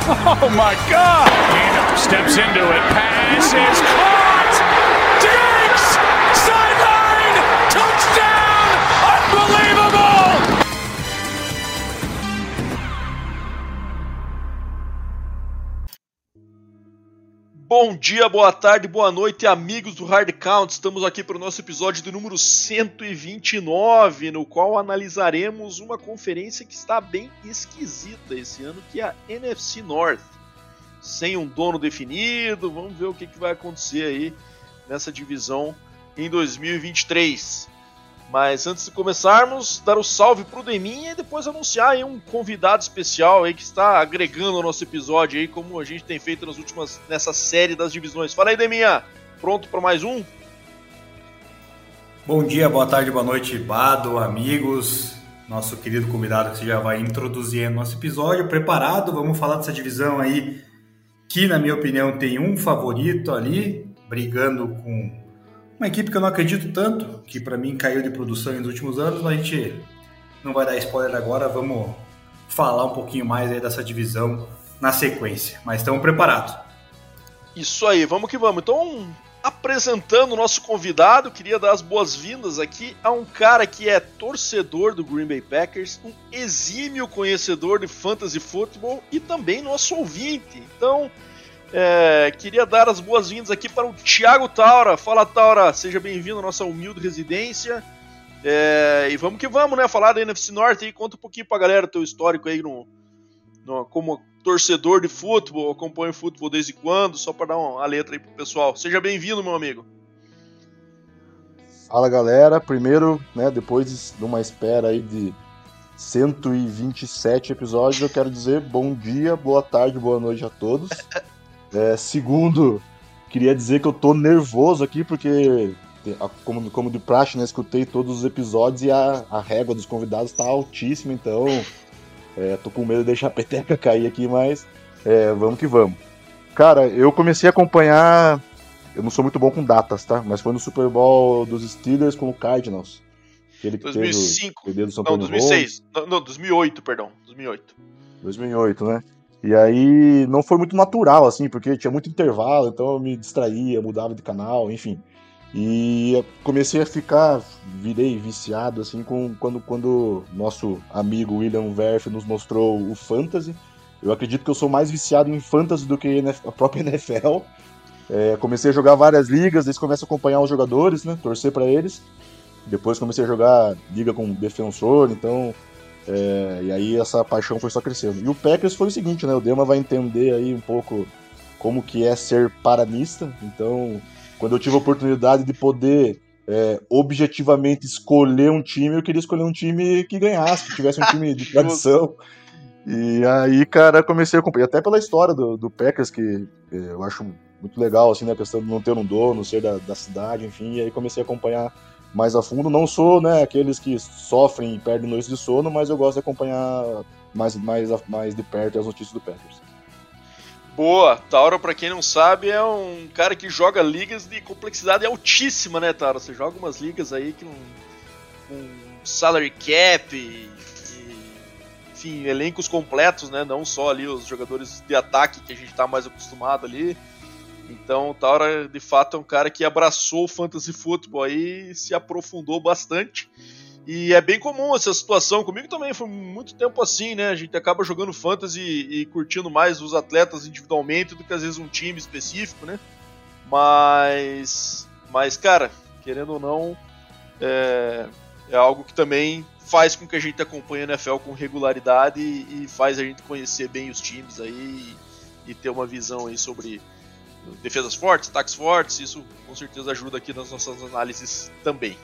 Oh my God! Steps into it. Pass is caught! Bom dia, boa tarde, boa noite, amigos do Hard Count. Estamos aqui para o nosso episódio de número 129, no qual analisaremos uma conferência que está bem esquisita esse ano, que é a NFC North. Sem um dono definido, vamos ver o que, que vai acontecer aí nessa divisão em 2023. Mas antes de começarmos, dar o um salve pro Deminha e depois anunciar aí um convidado especial aí que está agregando ao nosso episódio aí, como a gente tem feito nas últimas nessa série das divisões. Fala aí, Deminha, pronto para mais um? Bom dia, boa tarde, boa noite, Bado, amigos, nosso querido convidado que você já vai introduzir no nosso episódio. Preparado? Vamos falar dessa divisão aí que, na minha opinião, tem um favorito ali, brigando com uma equipe que eu não acredito tanto, que para mim caiu de produção nos últimos anos, mas a gente não vai dar spoiler agora, vamos falar um pouquinho mais aí dessa divisão na sequência. Mas estamos preparados. Isso aí, vamos que vamos. Então, apresentando o nosso convidado, queria dar as boas-vindas aqui a um cara que é torcedor do Green Bay Packers, um exímio conhecedor de fantasy football e também nosso ouvinte. Então, é, queria dar as boas-vindas aqui para o Thiago Taura. Fala, Taura, seja bem-vindo à nossa humilde residência. É, e vamos que vamos, né? Falar da NFC Norte aí. Conta um pouquinho pra galera teu histórico aí no, no, como torcedor de futebol, acompanha o futebol desde quando, só para dar uma letra aí pro pessoal. Seja bem-vindo, meu amigo. Fala, galera. Primeiro, né, depois de uma espera aí de 127 episódios, eu quero dizer bom dia, boa tarde, boa noite a todos. É, segundo, queria dizer que eu tô nervoso aqui, porque, como, como de praxe, né, escutei todos os episódios e a, a régua dos convidados tá altíssima, então é, tô com medo de deixar a peteca cair aqui, mas é, vamos que vamos. Cara, eu comecei a acompanhar, eu não sou muito bom com datas, tá? Mas foi no Super Bowl dos Steelers com o Cardinals. Aquele que 2005. Teve não, 2006. Não, não, 2008, perdão. 2008. 2008, né? E aí não foi muito natural, assim, porque tinha muito intervalo, então eu me distraía, mudava de canal, enfim. E comecei a ficar, virei viciado, assim, com, quando, quando nosso amigo William Verf nos mostrou o Fantasy. Eu acredito que eu sou mais viciado em Fantasy do que a própria NFL. É, comecei a jogar várias ligas, eles começam a acompanhar os jogadores, né, torcer para eles. Depois comecei a jogar liga com defensor, então é, e aí essa paixão foi só crescendo. E o Packers foi o seguinte, né? O Dema vai entender aí um pouco como que é ser paranista. Então, quando eu tive a oportunidade de poder é, objetivamente escolher um time, eu queria escolher um time que ganhasse, que tivesse um time de tradição. E aí, cara, comecei a acompanhar, até pela história do, do Packers, que é, eu acho muito legal, assim, né, a questão de não ter um dono, ser da, da cidade, enfim, e aí comecei a acompanhar mais a fundo. Não sou, né, aqueles que sofrem e perdem noites de sono, mas eu gosto de acompanhar mais, mais, mais de perto as notícias do Packers. Boa, Tauro, para quem não sabe, é um cara que joga ligas de complexidade altíssima, né, Tauro? Você joga umas ligas aí que com salary cap e, enfim, elencos completos, né? Não só ali os jogadores de ataque que a gente tá mais acostumado ali. Então o Taura de fato é um cara que abraçou o fantasy futebol aí, se aprofundou bastante. E é bem comum essa situação. Comigo também foi muito tempo assim, né? A gente acaba jogando fantasy e curtindo mais os atletas individualmente do que às vezes um time específico, né? Mas, mas cara, querendo ou não, é, é algo que também faz com que a gente acompanhe a NFL com regularidade e, e faz a gente conhecer bem os times aí e, e ter uma visão aí sobre defesas fortes, ataques fortes, isso com certeza ajuda aqui nas nossas análises também.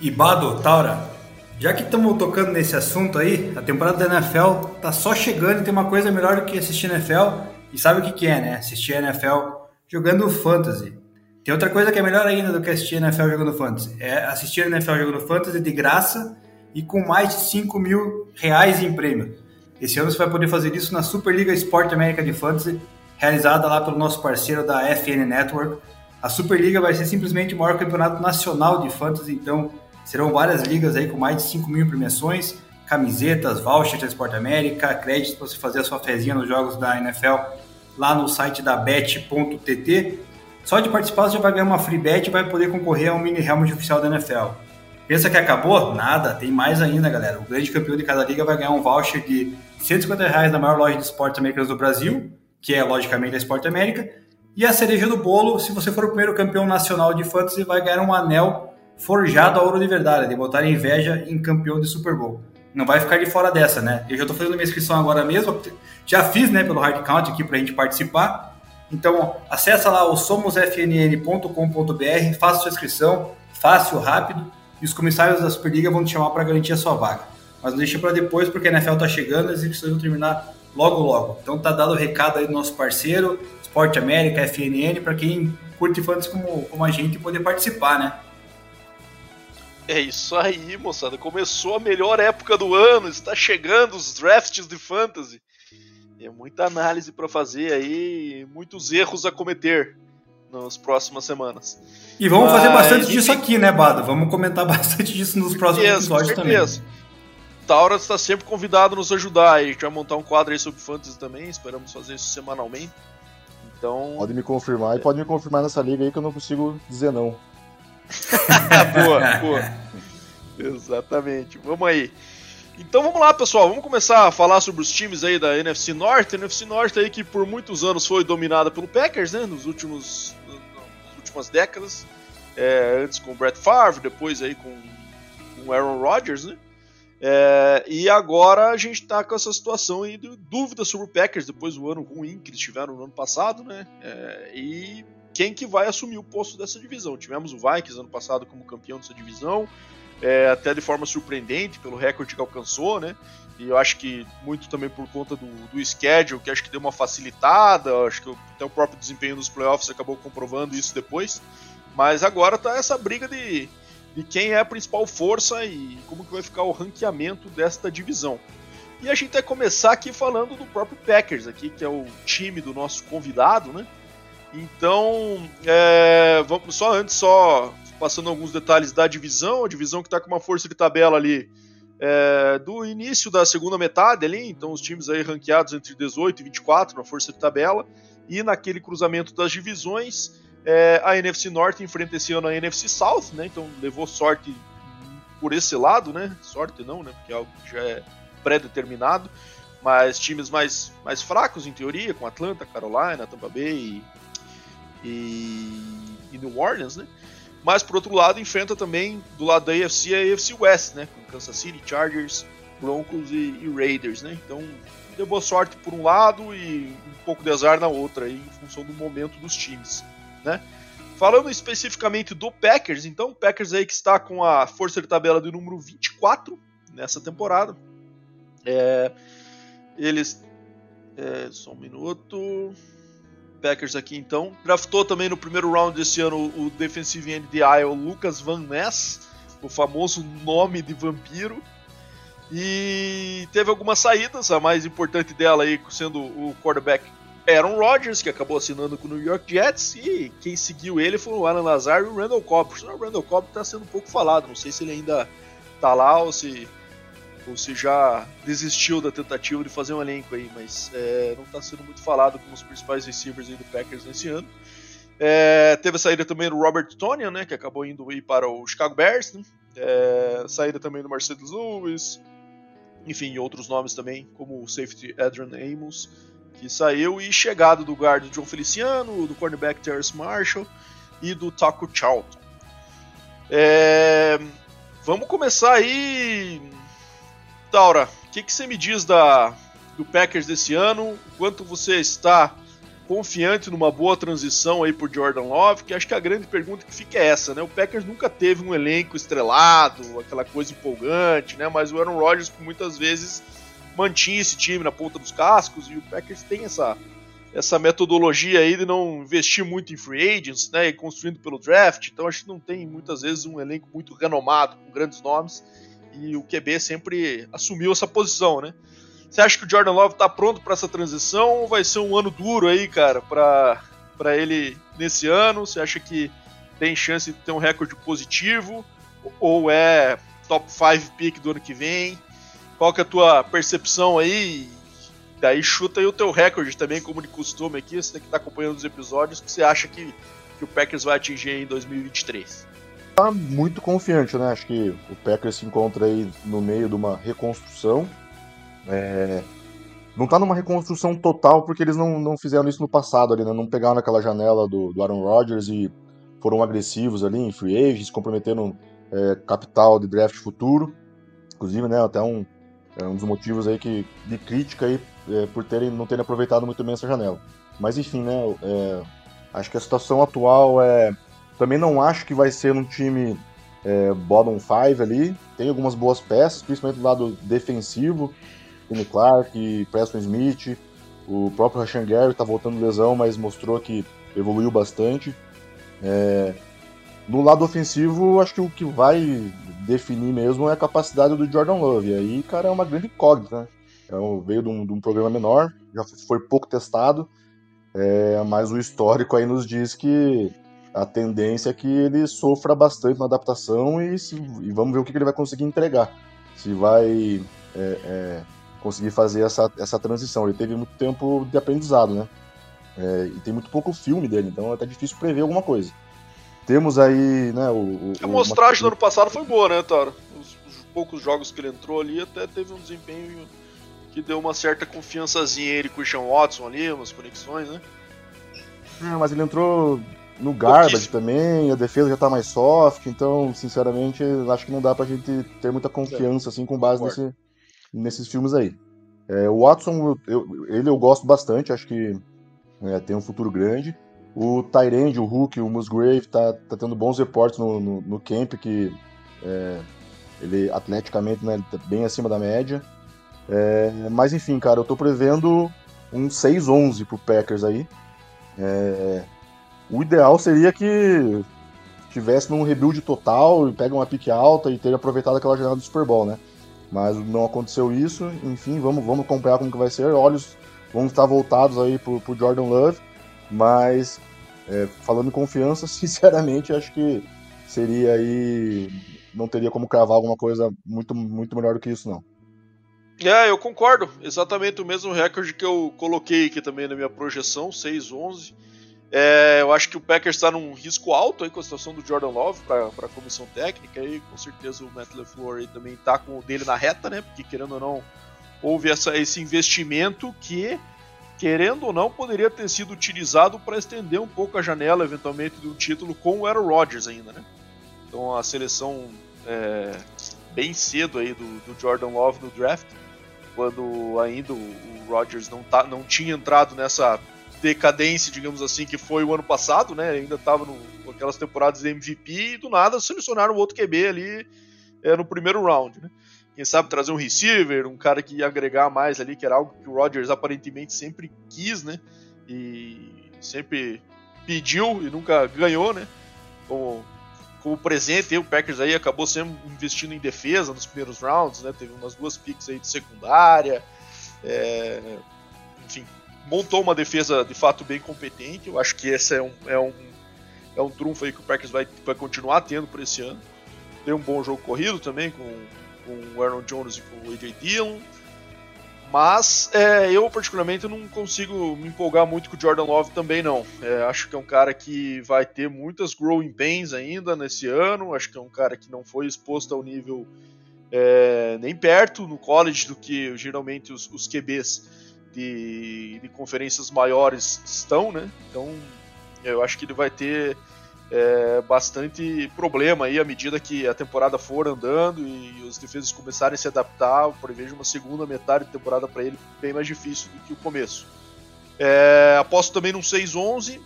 E Bado, Taura, já que estamos tocando nesse assunto aí, a temporada da NFL tá só chegando e tem uma coisa melhor do que assistir NFL. E sabe o que, que é, né? Assistir NFL jogando fantasy. Tem outra coisa que é melhor ainda do que assistir NFL jogando fantasy. É assistir NFL jogando fantasy de graça e com mais de 5 mil reais em prêmio. Esse ano você vai poder fazer isso na Superliga Sport América de Fantasy, realizada lá pelo nosso parceiro da FN Network. A Superliga vai ser simplesmente o maior campeonato nacional de fantasy, então serão várias ligas aí com mais de 5 mil premiações, camisetas, vouchers da Sport América, créditos para você fazer a sua fezinha nos jogos da NFL lá no site da bet.tt. Só de participar você já vai ganhar uma free bet e vai poder concorrer ao mini helmet oficial da NFL. Pensa que acabou? Nada, tem mais ainda, galera. O grande campeão de cada liga vai ganhar um voucher de 150 reais na maior loja de esportes americanos do Brasil, que é logicamente a Sport América. E a cereja do bolo, se você for o primeiro campeão nacional de fantasy, vai ganhar um anel forjado a ouro de verdade, de botar inveja em campeão de Super Bowl. Não vai ficar de fora dessa, né? Eu já estou fazendo minha inscrição agora mesmo, já fiz, né, pelo Hard Count aqui para a gente participar. Então, acessa lá o somosfnn.com.br, faça sua inscrição, fácil, rápido, e os comissários da Superliga vão te chamar para garantir a sua vaga. Mas não deixa para depois, porque a NFL está chegando, as inscrições vão terminar logo, logo. Então tá dado o recado aí do nosso parceiro, Sport América, FNN, para quem curte fantasy como, como a gente poder participar, né? É isso aí, moçada. Começou a melhor época do ano, está chegando os drafts de fantasy. É muita análise para fazer aí, muitos erros a cometer nas próximas semanas. E vamos Mas, fazer bastante disso aqui, né, Bado? Vamos comentar bastante disso nos próximos certeza, episódios também. Taura está sempre convidado a nos ajudar. A gente vai montar um quadro aí sobre fantasy também, esperamos fazer isso semanalmente. Então. Pode me confirmar e pode me confirmar nessa liga aí que eu não consigo dizer não. boa, boa. Exatamente. Vamos aí. Então vamos lá, pessoal. Vamos começar a falar sobre os times aí da NFC Norte. A NFC Norte aí que por muitos anos foi dominada pelo Packers, né? Nos últimos, nas últimas décadas. É, antes com o Brett Favre, depois aí com o Aaron Rodgers, né? É, e agora a gente está com essa situação aí de dúvida sobre o Packers depois do ano ruim que eles tiveram no ano passado, né? É, e quem que vai assumir o posto dessa divisão. Tivemos o Vikings ano passado como campeão dessa divisão, é, até de forma surpreendente pelo recorde que alcançou, né? E eu acho que muito também por conta do, do schedule, que acho que deu uma facilitada, acho que até o próprio desempenho dos playoffs acabou comprovando isso depois. Mas agora tá essa briga de, de quem é a principal força e como que vai ficar o ranqueamento desta divisão. E a gente vai começar aqui falando do próprio Packers aqui, que é o time do nosso convidado, né? Então, é, vamos só antes, só passando alguns detalhes da divisão, a divisão que está com uma força de tabela ali é, do início da segunda metade ali, então os times aí ranqueados entre 18 e 24 na força de tabela, e naquele cruzamento das divisões, é, a NFC Norte enfrenta esse ano a NFC South, né? Então levou sorte por esse lado, né? Sorte não, né? Porque é algo que já é pré-determinado, mas times mais, mais fracos em teoria, com Atlanta, Carolina, Tampa Bay e, e New Orleans, né? Mas por outro lado, enfrenta também do lado da AFC a AFC West, né? Com Kansas City, Chargers, Broncos e, e, Raiders, né? Então deu boa sorte por um lado e um pouco de azar na outra, aí, em função do momento dos times, né? Falando especificamente do Packers, então, o Packers aí que está com a força de tabela do número 24 nessa temporada. É, eles. É, só um minuto. Packers aqui então. Draftou também no primeiro round desse ano o defensive end de Iowa, Lucas Van Ness, o famoso nome de vampiro. E teve algumas saídas, a mais importante dela aí sendo o quarterback Aaron Rodgers, que acabou assinando com o New York Jets, e quem seguiu ele foi o Alan Lazar e o Randall Cobb. O Randall Cobb está sendo um pouco falado, não sei se ele ainda está lá ou se ou se já desistiu da tentativa de fazer um elenco aí, mas é, não está sendo muito falado como os principais receivers do Packers nesse ano. É, teve a saída também do Robert Tonian, né, que acabou indo ir para o Chicago Bears. Né? É, saída também do Mercedes Lewis, enfim, outros nomes também, como o safety Adrian Amos, que saiu, e chegado do guard John Feliciano, do cornerback Terrence Marshall e do Taco Charlton. É, vamos começar aí Taura, o que, que, você me diz da, do Packers desse ano? Quanto você está confiante numa boa transição aí por Jordan Love? Que acho que a grande pergunta que fica é essa, né? O Packers nunca teve um elenco estrelado, aquela coisa empolgante, né? Mas o Aaron Rodgers muitas vezes mantinha esse time na ponta dos cascos e o Packers tem essa essa metodologia aí de não investir muito em free agents, né, e construindo pelo draft. Então acho que não tem muitas vezes um elenco muito renomado com grandes nomes e o QB sempre assumiu essa posição, né? Você acha que o Jordan Love está pronto para essa transição ou vai ser um ano duro aí, cara, para para ele nesse ano? Você acha que tem chance de ter um recorde positivo ou é top 5 pick do ano que vem? Qual que é a tua percepção aí? Daí chuta aí o teu recorde também, como de costume aqui, você tem que estar tá acompanhando os episódios, que você acha que, que o Packers vai atingir em 2023? Tá muito confiante, né? Acho que o Packers se encontra aí no meio de uma reconstrução. É... Não tá numa reconstrução total, porque eles não, não fizeram isso no passado ali, né? Não pegaram naquela janela do, do Aaron Rodgers e foram agressivos ali em free agents, comprometendo é, capital de draft futuro. Inclusive, né, até um, é um dos motivos aí que, de crítica aí é, por terem, não terem aproveitado muito bem essa janela. Mas enfim, né? É, acho que a situação atual é. Também não acho que vai ser um time é, bottom five ali. Tem algumas boas peças, principalmente do lado defensivo. Kenny Clark, Preston Smith, o próprio Rashan Gary está voltando lesão, mas mostrou que evoluiu bastante. É, no lado ofensivo, acho que o que vai definir mesmo é a capacidade do Jordan Love. E aí, cara, é uma grande incógnita, né? É veio de um, de um, programa menor, já foi pouco testado, é, mas o histórico aí nos diz que a tendência é que ele sofra bastante na adaptação e, se, e vamos ver o que, que, ele vai conseguir entregar. Se vai é, é, conseguir fazer essa, essa transição. Ele teve muito tempo de aprendizado, né? É, e tem muito pouco filme dele, então é até difícil prever alguma coisa. Temos aí, né, o... a mostragem do ano passado foi boa, né, Tara? Os, os poucos jogos que ele entrou ali até teve um desempenho que deu uma certa confiançazinha ele com o Sean Watson ali, umas conexões, né? É, mas ele entrou no garbage também, a defesa já tá mais soft, então, sinceramente, acho que não dá pra gente ter muita confiança, assim, com base nesse, nesses filmes aí. É, o Watson, eu, ele eu gosto bastante, acho que é, tem um futuro grande. O Tyrande, o Hulk, o Musgrave, tá, tá tendo bons reportes no, no, no camp, que é, ele atleticamente né, ele tá bem acima da média. É, mas enfim, cara, eu tô prevendo um 6-11 pro Packers aí. É, o ideal seria que tivesse num rebuild total e pega uma pique alta e ter aproveitado aquela jornada do Super Bowl, né? Mas não aconteceu isso. Enfim, vamos, vamos acompanhar como que vai ser. Olhos vão estar voltados aí pro, pro Jordan Love. Mas, é, falando em confiança, sinceramente, acho que seria aí. Não teria como cravar alguma coisa muito, muito melhor do que isso, não. É, eu concordo. Exatamente o mesmo recorde que eu coloquei aqui também na minha projeção, 6-11. É, eu acho que o Packers está num risco alto aí com a situação do Jordan Love para a comissão técnica e com certeza o Matt LaFleur também está com o dele na reta, né? Porque querendo ou não, houve essa, esse investimento que, querendo ou não, poderia ter sido utilizado para estender um pouco a janela eventualmente de um título com o Aaron Rodgers ainda, né? Então a seleção é, bem cedo aí do, do Jordan Love no draft quando ainda o Rodgers não, tá, não tinha entrado nessa decadência, digamos assim, que foi o ano passado, né? Ainda estava com aquelas temporadas de MVP e do nada selecionaram outro QB ali é, no primeiro round, né? Quem sabe trazer um receiver, um cara que ia agregar mais ali, que era algo que o Rodgers aparentemente sempre quis, né? E sempre pediu e nunca ganhou, né? Como como presente, o Packers aí acabou sempre investindo em defesa nos primeiros rounds, né? Teve umas duas picks aí de secundária, é, enfim, montou uma defesa de fato bem competente. Eu acho que esse é um, é um, é um trunfo aí que o Packers vai, vai continuar tendo por esse ano. Tem um bom jogo corrido também com, com o Aaron Jones e com o AJ Dillon. Mas é, eu, particularmente, não consigo me empolgar muito com o Jordan Love também, não. É, acho que é um cara que vai ter muitas growing pains ainda nesse ano. Acho que é um cara que não foi exposto ao nível é, nem perto no college do que geralmente os, os QBs de, de conferências maiores estão, né? Então, eu acho que ele vai ter é, bastante problema aí à medida que a temporada for andando e os defesas começarem a se adaptar. Eu prevejo uma segunda metade de temporada para ele bem mais difícil do que o começo. É, aposto também num 6-11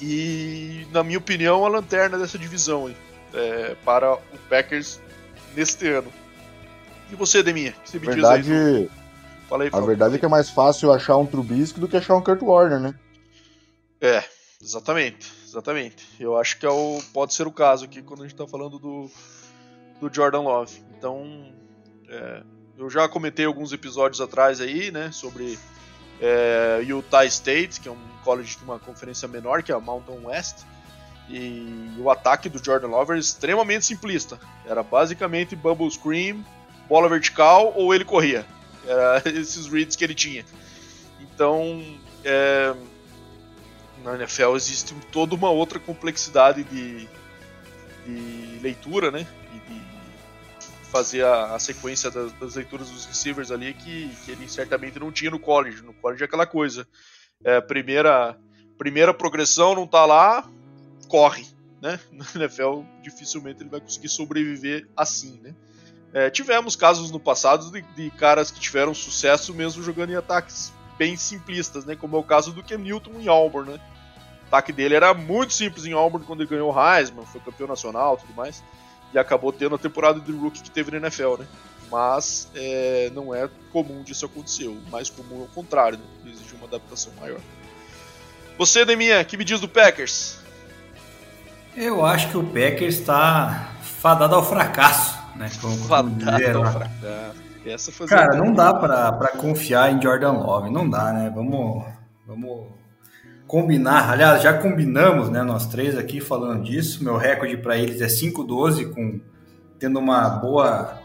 e, na minha opinião, a lanterna dessa divisão aí, é, para o Packers neste ano. E você, Deminha? O que você me Verdade, diz aí? Fala aí, A verdade é que é mais fácil achar um Trubisky do que achar um Kurt Warner, né? É, exatamente, exatamente. Eu acho que é o, pode ser o caso aqui quando a gente tá falando do, do Jordan Love. Então, é, eu já comentei alguns episódios atrás aí, né, sobre é, Utah State, que é um college de uma conferência menor, que é a Mountain West, e o ataque do Jordan Love era extremamente simplista. Era basicamente bubble screen, bola vertical ou ele corria. Era esses reads que ele tinha. Então, é, na NFL existe toda uma outra complexidade de, de leitura, né? E de fazer a, a sequência das, das, leituras dos receivers ali que, que ele certamente não tinha no college. No college é aquela coisa. É, primeira, primeira progressão não tá lá, corre. Né? No NFL dificilmente ele vai conseguir sobreviver assim, né? É, tivemos casos no passado de, de, caras que tiveram sucesso mesmo jogando em ataques bem simplistas, né? Como é o caso do Ken Newton em Auburn, né? O ataque dele era muito simples em Auburn quando ele ganhou o Heisman, foi campeão nacional tudo mais. E acabou tendo a temporada de rookie que teve na NFL, né? Mas é, não é comum disso acontecer. O mais comum é o contrário, né? Exige uma adaptação maior. Você, Deminha, que me diz do Packers? Eu acho que o Packers está fadado ao fracasso né? Como, Essa Cara, não dá para confiar em Jordan Love, não dá, né? Vamos, vamos combinar. Aliás, já combinamos, né? Nós três aqui falando disso. Meu recorde para eles é 5-12, com tendo uma boa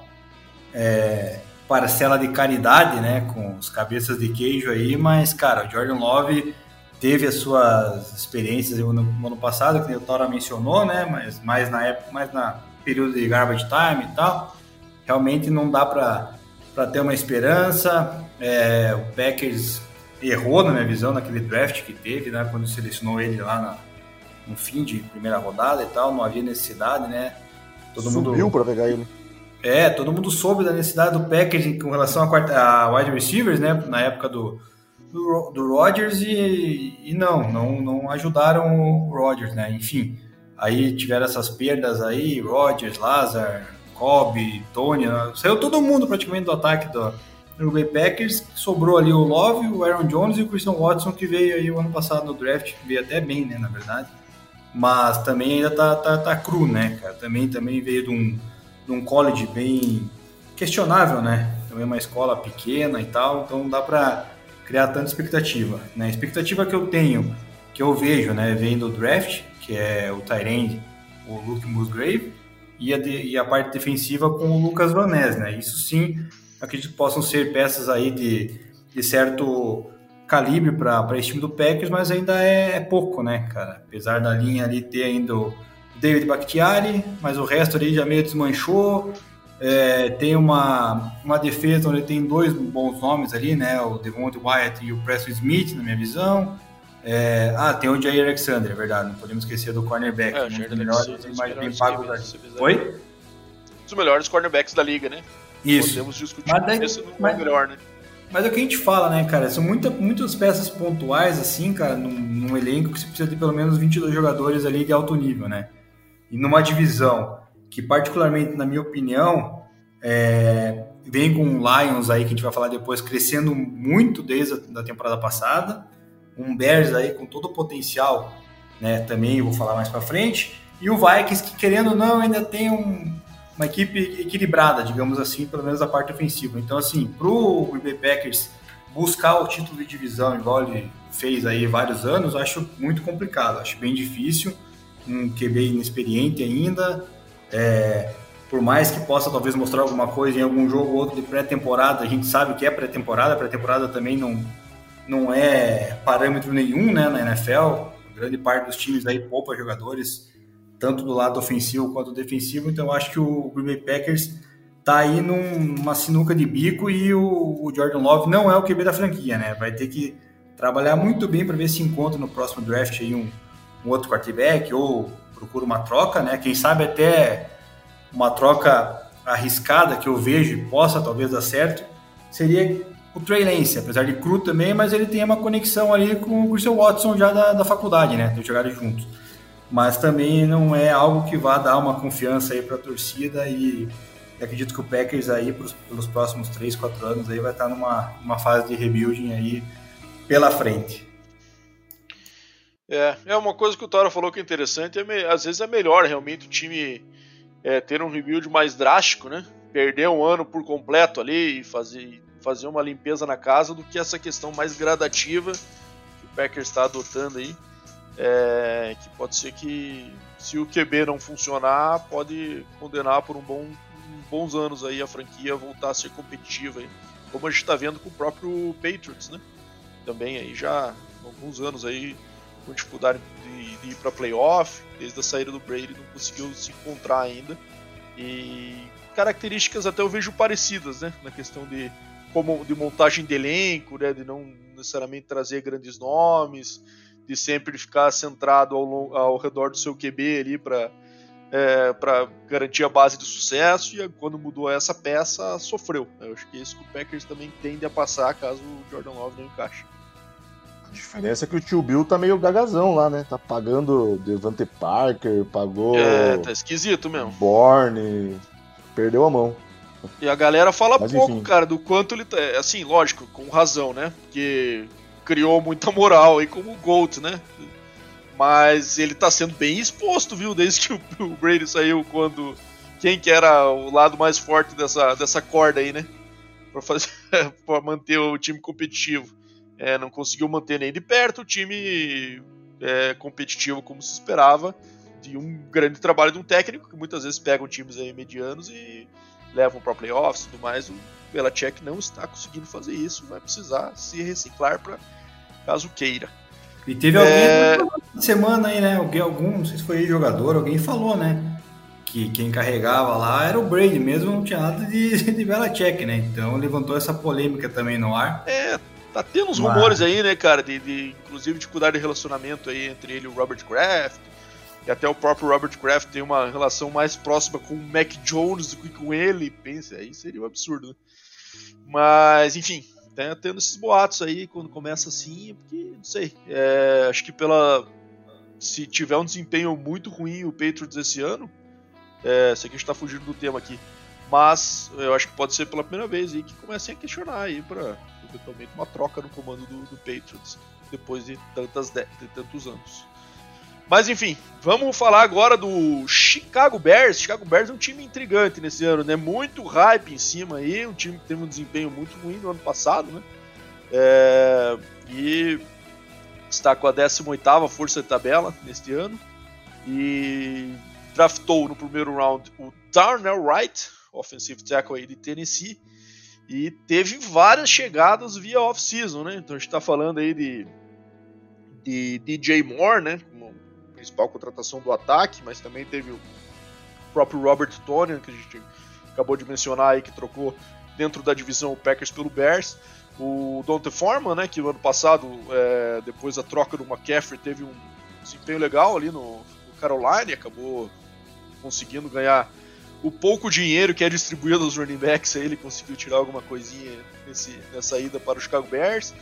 é, parcela de caridade, né? Com os cabeças de queijo aí, mas, cara, o Jordan Love teve as suas experiências no, no ano passado, que o Tora mencionou, né? Mas mais na época, mais na período de garbage time e tal. Realmente não dá para ter uma esperança. É, o Packers errou, na minha visão, naquele draft que teve, né, quando selecionou ele lá na, no fim de primeira rodada e tal. Não havia necessidade, né? Todo Subiu mundo para pegar ele. É, todo mundo soube da necessidade do Packers com relação a, quarta, a wide receivers, né? Na época do, do, do Rodgers e, e não, não, não ajudaram o Rodgers, né? Enfim, Aí tiveram essas perdas aí, Rodgers, Lazar, Cobb, Tony, né? saiu todo mundo praticamente do ataque do Green Bay Packers, sobrou ali o Love, o Aaron Jones e o Christian Watson que veio aí o ano passado no draft, veio até bem, né, na verdade. Mas também ainda tá, tá, tá cru, né, cara? Também, também veio de um, de um college bem questionável, né? Também uma escola pequena e tal, então não dá para criar tanta expectativa, né? A expectativa que eu tenho, que eu vejo, né, vem do draft, que é o Tyrande, o Luke Musgrave, e a, de, e a parte defensiva com o Lucas Van Ness, né? Isso sim, acredito que possam ser peças aí de, de certo calibre para esse time do Packers, mas ainda é, é, pouco, né, cara? Apesar da linha ali ter ainda o David Bakhtiari, mas o resto ali já meio desmanchou. É, tem uma, uma defesa onde tem dois bons nomes ali, né? O Devontae Wyatt e o Preston Smith, na minha visão. É, ah, tem o Jair Alexander, é verdade. Não podemos esquecer do cornerback. É, o Jair Alexander e mais bem pago da Oi? Um dos melhores cornerbacks da liga, né? Isso. Podemos discutir mas daí, não é melhor, né? Mas é o que a gente fala, né, cara? São muita, muitas peças pontuais, assim, cara, num, num, elenco que você precisa ter pelo menos 22 jogadores ali de alto nível, né? E numa divisão que, particularmente, na minha opinião, é, vem com o Lions aí, que a gente vai falar depois, crescendo muito desde a da temporada passada um Bears aí com todo o potencial, né? Também vou falar mais para frente. E o Vikings que querendo ou não ainda tem um, uma equipe equilibrada, digamos assim, pelo menos a parte ofensiva. Então assim, pro Green Bay Packers buscar o título de divisão igual ele fez aí vários anos, acho muito complicado, acho bem difícil. Um QB inexperiente ainda, é, por mais que possa talvez mostrar alguma coisa em algum jogo ou outro de pré-temporada, a gente sabe que é pré-temporada, pré-temporada também não não é parâmetro nenhum né, na NFL. grande parte dos times aí poupa jogadores, tanto do lado ofensivo quanto defensivo. Então, acho que o Green Bay Packers tá aí numa sinuca de bico e o, o, Jordan Love não é o QB da franquia, né? Vai ter que trabalhar muito bem para ver se encontra no próximo draft aí um, um, outro quarterback ou procura uma troca, né? Quem sabe até uma troca arriscada que eu vejo e possa talvez dar certo seria o Trey Lance, apesar de cru também, mas ele tem uma conexão ali com o seu Watson já da, da faculdade, né? De jogarem juntos. Mas também não é algo que vá dar uma confiança aí para a torcida e, acredito que o Packers aí, pros, pelos próximos 3, 4 anos, aí vai estar numa, numa fase de rebuilding aí pela frente. É, é uma coisa que o Toro falou que é interessante, é, às vezes é melhor realmente o time é, ter um rebuild mais drástico, né? Perder um ano por completo ali e fazer, fazer uma limpeza na casa do que essa questão mais gradativa que o Packers está adotando aí. É, que pode ser que se o QB não funcionar, pode condenar por um bom, bons anos aí a franquia voltar a ser competitiva aí, como a gente está vendo com o próprio Patriots, né? Também aí já alguns anos aí com dificuldade de, de ir para playoff, desde a saída do Brady não conseguiu se encontrar ainda e características até eu vejo parecidas, né? Na questão de como de montagem de elenco, né? De não necessariamente trazer grandes nomes de sempre ficar centrado ao, ao redor do seu QB ali para é, para garantir a base de sucesso e quando mudou essa peça sofreu. Eu acho que é isso que o Packers também tende a passar caso o Jordan Love não encaixe. A diferença é que o tio Bill tá meio gagazão lá, né? Tá pagando Devante Parker, pagou. É, tá esquisito mesmo. Borne, perdeu a mão. E a galera fala Mas, pouco, enfim. cara, do quanto ele tá. Assim, lógico, com razão, né? Porque criou muita moral aí como o Gold, né? Mas ele tá sendo bem exposto, viu? Desde que o Brady saiu quando. Quem que era o lado mais forte dessa, dessa corda aí, né? Pra, fazer, pra manter o time competitivo. É, não conseguiu manter nem de perto o time é, competitivo como se esperava. De um grande trabalho de um técnico que muitas vezes pegam times aí medianos e levam para playoffs e tudo mais. O Belichick não está conseguindo fazer isso, vai precisar se reciclar para caso queira. E teve é... alguém semana aí, né? Alguém, algum, não sei se foi jogador, alguém falou, né? Que quem carregava lá era o Brady, mesmo não tinha nada de, de Belichick, né? Então levantou essa polêmica também no ar. É, tá tendo uns Mas... rumores aí, né, cara, de, de, inclusive de cuidar de relacionamento aí entre ele e o Robert Kraft. E até o próprio Robert Kraft tem uma relação mais próxima com o Mac Jones do que com ele. Pensa, aí seria um absurdo, né? Mas, enfim, tá tendo esses boatos aí quando começa assim, porque, não sei, é, acho que pela. Se tiver um desempenho muito ruim o Patriots esse ano, é, sei que a gente tá fugindo do tema aqui, mas eu acho que pode ser pela primeira vez aí que comecem a questionar aí para eventualmente uma troca no comando do, do Patriots depois de, tantas de, de tantos anos. Mas enfim, vamos falar agora do Chicago Bears. Chicago Bears é um time intrigante nesse ano, né? Muito hype em cima aí, um time que teve um desempenho muito ruim no ano passado, né? É... E está com a 18ª força de tabela neste ano. E draftou no primeiro round o Darnell Wright, offensive tackle aí de Tennessee. E teve várias chegadas via off-season, né? Então a gente está falando aí de, de DJ Moore, né? Principal contratação do ataque, mas também teve o próprio Robert Tonian, que a gente acabou de mencionar aí, que trocou dentro da divisão o Packers pelo Bears. O Dante Foreman, né, que no ano passado, é, depois da troca do McCaffrey, teve um desempenho legal ali no, no Carolina acabou conseguindo ganhar o pouco dinheiro que é distribuído aos running backs, aí ele conseguiu tirar alguma coisinha nesse, nessa ida para o Chicago Bears.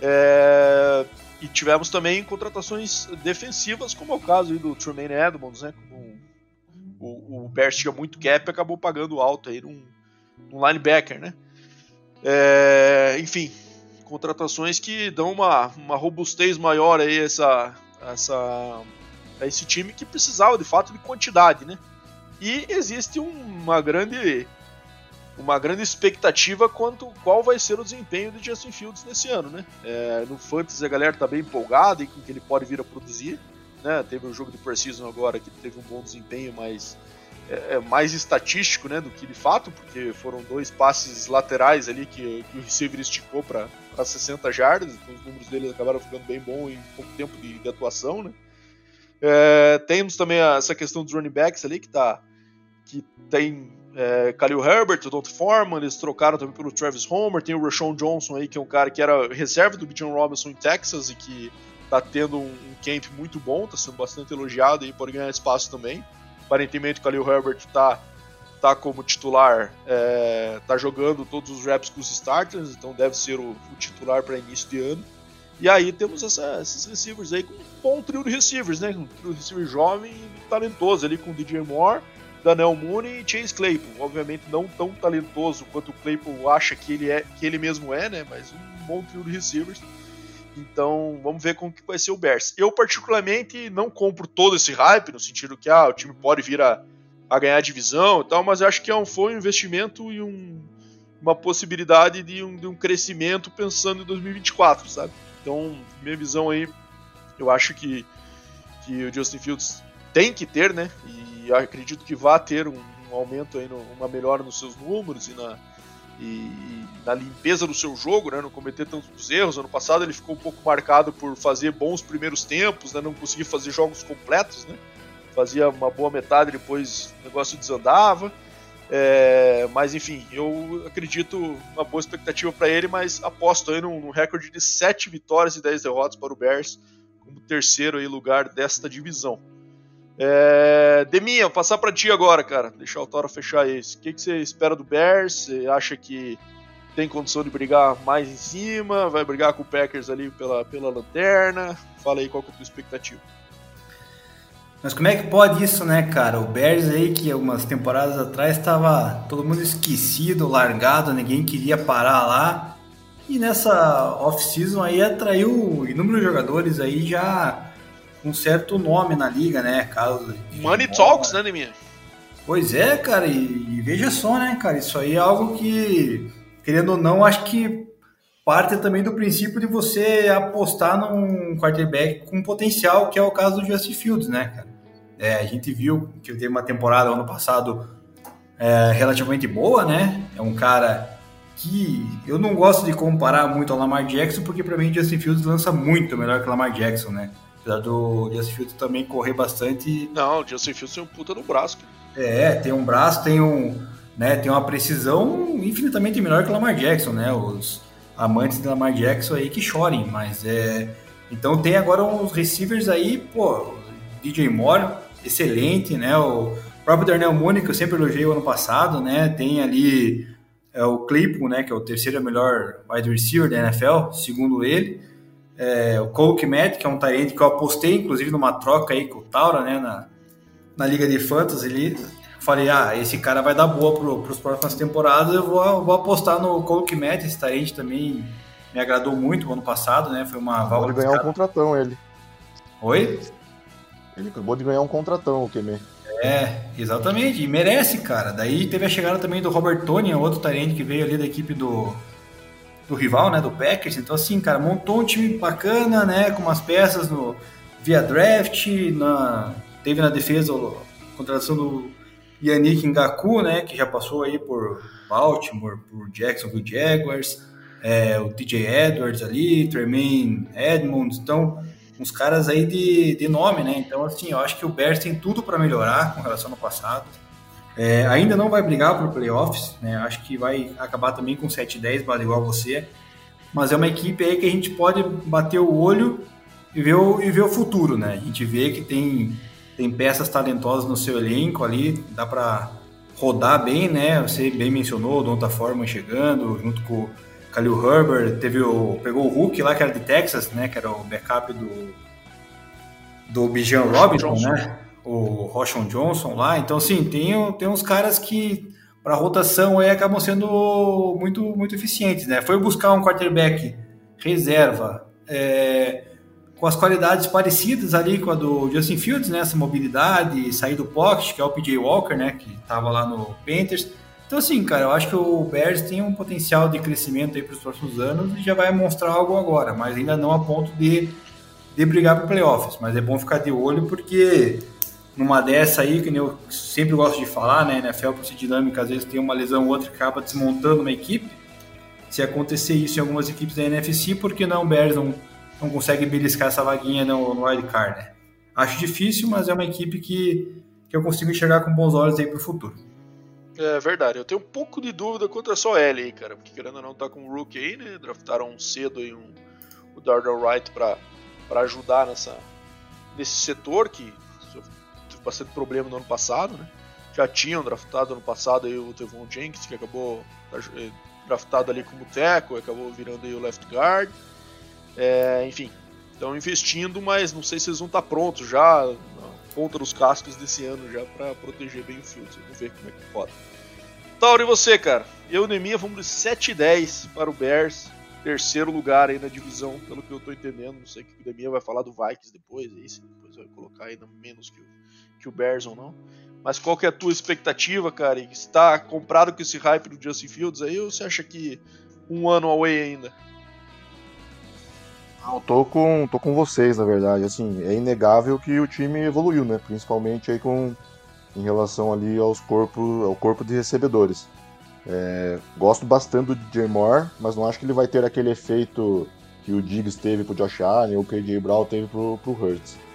É, e tivemos também contratações defensivas, como é o caso do Tremaine Edmonds, né? Como o, o Bears tinha muito cap e acabou pagando alto aí num, num linebacker, né? É, enfim, contratações que dão uma, uma robustez maior aí essa, essa, a esse time que precisava de fato de quantidade, né? E existe uma grande uma grande expectativa quanto qual vai ser o desempenho do Justin Fields nesse ano, né? É, no Fantasy a galera tá bem empolgada e com o que ele pode vir a produzir, né? Teve um jogo de Precision agora que teve um bom desempenho, mas é, é, mais estatístico, né, do que de fato, porque foram dois passes laterais ali que, que o receiver esticou para 60 jardas, então os números dele acabaram ficando bem bons em pouco tempo de, de atuação, né? É, temos também essa questão dos running backs ali que tá que tem é, Khalil Herbert, o Don't Foreman, eles trocaram também pelo Travis Homer, tem o Rashawn Johnson aí, que é um cara que era reserva do Bijan Robinson em Texas e que tá tendo um, um camp muito bom, tá sendo bastante elogiado e pode ganhar espaço também. Aparentemente o Khalil Herbert tá, tá como titular, é, tá jogando todos os reps com os starters, então deve ser o, o titular para início de ano. E aí temos essa, esses receivers aí com um bom trio de receivers, né? Um trio de receiver jovem e talentoso ali com o DJ Moore, Daniel Mooney e Chase Claypool. Obviamente não tão talentoso quanto o Claypool acha que ele é, que ele mesmo é, né? Mas um bom trio de receivers. Então, vamos ver como que vai ser o Bears. Eu, particularmente, não compro todo esse hype, no sentido que ah, o time pode vir a, a ganhar a divisão e tal, mas acho que é um, foi um investimento e um, uma possibilidade de um, de um crescimento pensando em 2024, sabe? Então, minha visão aí, eu acho que, que o Justin Fields tem que ter, né? E acredito que vai ter um, um aumento aí, no, uma melhora nos seus números e na, e, e, na limpeza do seu jogo, né, não cometer tantos erros. Ano passado ele ficou um pouco marcado por fazer bons primeiros tempos, né, não conseguir fazer jogos completos, né, fazia uma boa metade depois o negócio desandava. É, mas enfim, eu acredito uma boa expectativa para ele, mas aposto aí num, num, recorde de 7 vitórias e 10 derrotas para o Bears, como terceiro aí lugar desta divisão. É, Deminha, passar para ti agora, cara. Deixar o Toro fechar esse. O que, que você espera do Bears? Você acha que tem condição de brigar mais em cima? Vai brigar com o Packers ali pela, pela lanterna? Fala aí qual que é a tua expectativa. Mas como é que pode isso, né, cara? O Bears aí, que algumas temporadas atrás estava todo mundo esquecido, largado, ninguém queria parar lá. E nessa off-season aí atraiu inúmeros jogadores aí já um certo nome na liga, né? Caso Money Talks, né, Neminha? Pois é, cara, e, e, veja só, né, cara, isso aí é algo que, querendo ou não, acho que parte também do princípio de você apostar num quarterback com potencial, que é o caso do Justin Fields, né, cara? É, a gente viu que ele teve uma temporada ano passado é, relativamente boa, né? É um cara que eu não gosto de comparar muito ao Lamar Jackson, porque para mim Justin Fields lança muito melhor que o Lamar Jackson, né? Apesar do Justin Fields também correr bastante. Não, o Justin Fields tem um puta no braço. É, tem um braço, tem um. Né, tem uma precisão infinitamente melhor que o Lamar Jackson, né? Os amantes de Lamar Jackson aí que chorem, mas é. Então tem agora uns receivers aí, pô, DJ Moore, excelente, né? O próprio Darnell Mooney, que eu sempre elogiei o ano passado, né? Tem ali é, o Claypool, né? Que é o terceiro melhor wide receiver da NFL, segundo ele é, o Cole Matt, que é um talento que eu apostei, inclusive, numa troca aí com o Taura, né, na, na Liga de Fantasy ali. Falei, ah, esse cara vai dar boa para os próximas temporadas, eu vou, vou apostar no Cole Matt, esse talento também me agradou muito o ano passado, né, foi uma válvula Pode ganhar um contratão ele. Oi? Ele acabou de ganhar um contratão, o Kemet. É, exatamente, e merece, cara. Daí teve a chegada também do Robert Tony, outro talento que veio ali da equipe do, do rival, né, do Packers. Então, assim, cara, montou um time bacana, né, com umas peças no, via draft, na, teve na defesa a contratação do Yannick Ngaku, né, que já passou aí por Baltimore, por Jacksonville Jaguars, é, o DJ Edwards ali, Tremaine Edmonds, então uns caras aí de, de nome, né? Então, assim, eu acho que o Bears tem tudo para melhorar com relação ao passado. É, ainda não vai brigar por playoffs, né? Acho que vai acabar também com 7-10, vale igual você. Mas é uma equipe aí que a gente pode bater o olho e ver o, e ver o futuro, né? A gente vê que tem, tem peças talentosas no seu elenco ali, dá para rodar bem, né? Você bem mencionou o Donta Forma chegando, junto com o Khalil Herbert, teve o, pegou o Hulk lá, que era de Texas, né? Que era o backup do, do Bijan Robinson, né? O Roshon Johnson lá. Então, assim, tem, tem uns caras que para rotação aí acabam sendo muito, muito eficientes, né? Foi buscar um quarterback reserva é, com as qualidades parecidas ali com a do Justin Fields, né? Essa mobilidade, sair do pocket, que é o PJ Walker, né? Que estava lá no Panthers. Então, assim, cara, eu acho que o Bears tem um potencial de crescimento aí para os próximos anos e já vai mostrar algo agora, mas ainda não a ponto de, de brigar para playoffs. Mas é bom ficar de olho porque numa dessa aí, que eu sempre gosto de falar, né? NFL por ser dinâmica, às vezes tem uma lesão ou outra que acaba desmontando uma equipe. Se acontecer isso em algumas equipes da NFC, por que não o Bears não, não consegue beliscar essa vaguinha no, no wild card, né? Acho difícil, mas é uma equipe que, que eu consigo enxergar com bons olhos aí pro futuro. É verdade, eu tenho um pouco de dúvida contra a sua L aí, cara, porque querendo ou não tá com um rookie aí, né? Draftaram cedo aí um, o Darnell Wright para ajudar nessa, nesse setor que bastante problema no ano passado, né? Já tinham draftado ano passado aí o Tevon Jenkins, que acabou eh, draftado ali como teco, acabou virando aí o left guard. É, enfim, estão investindo, mas não sei se eles vão estar prontos já ponta dos cascos desse ano já para proteger bem o Fields. Vamos ver como é que pode. Tauro, e você, cara? Eu e Neminha vamos de 7 e 10 para o Bears. Terceiro lugar aí na divisão, pelo que eu tô entendendo. Não sei que o Neminha vai falar do Vikings depois, aí, se depois vai colocar ainda menos que o, que o Bears ou não. Mas qual que é a tua expectativa, cara? Está comprado com esse hype do Justin Fields aí ou você acha que um ano away ainda? Não, tô com, tô com vocês, na verdade. Assim, é inegável que o time evoluiu, né? Principalmente aí com em relação ali aos corpos, ao corpo de recebedores. É, gosto bastante do DJ Moore, mas não acho que ele vai ter aquele efeito que o Diggs teve pro Josh Allen ou que o KJ Brown teve pro, pro Hurts.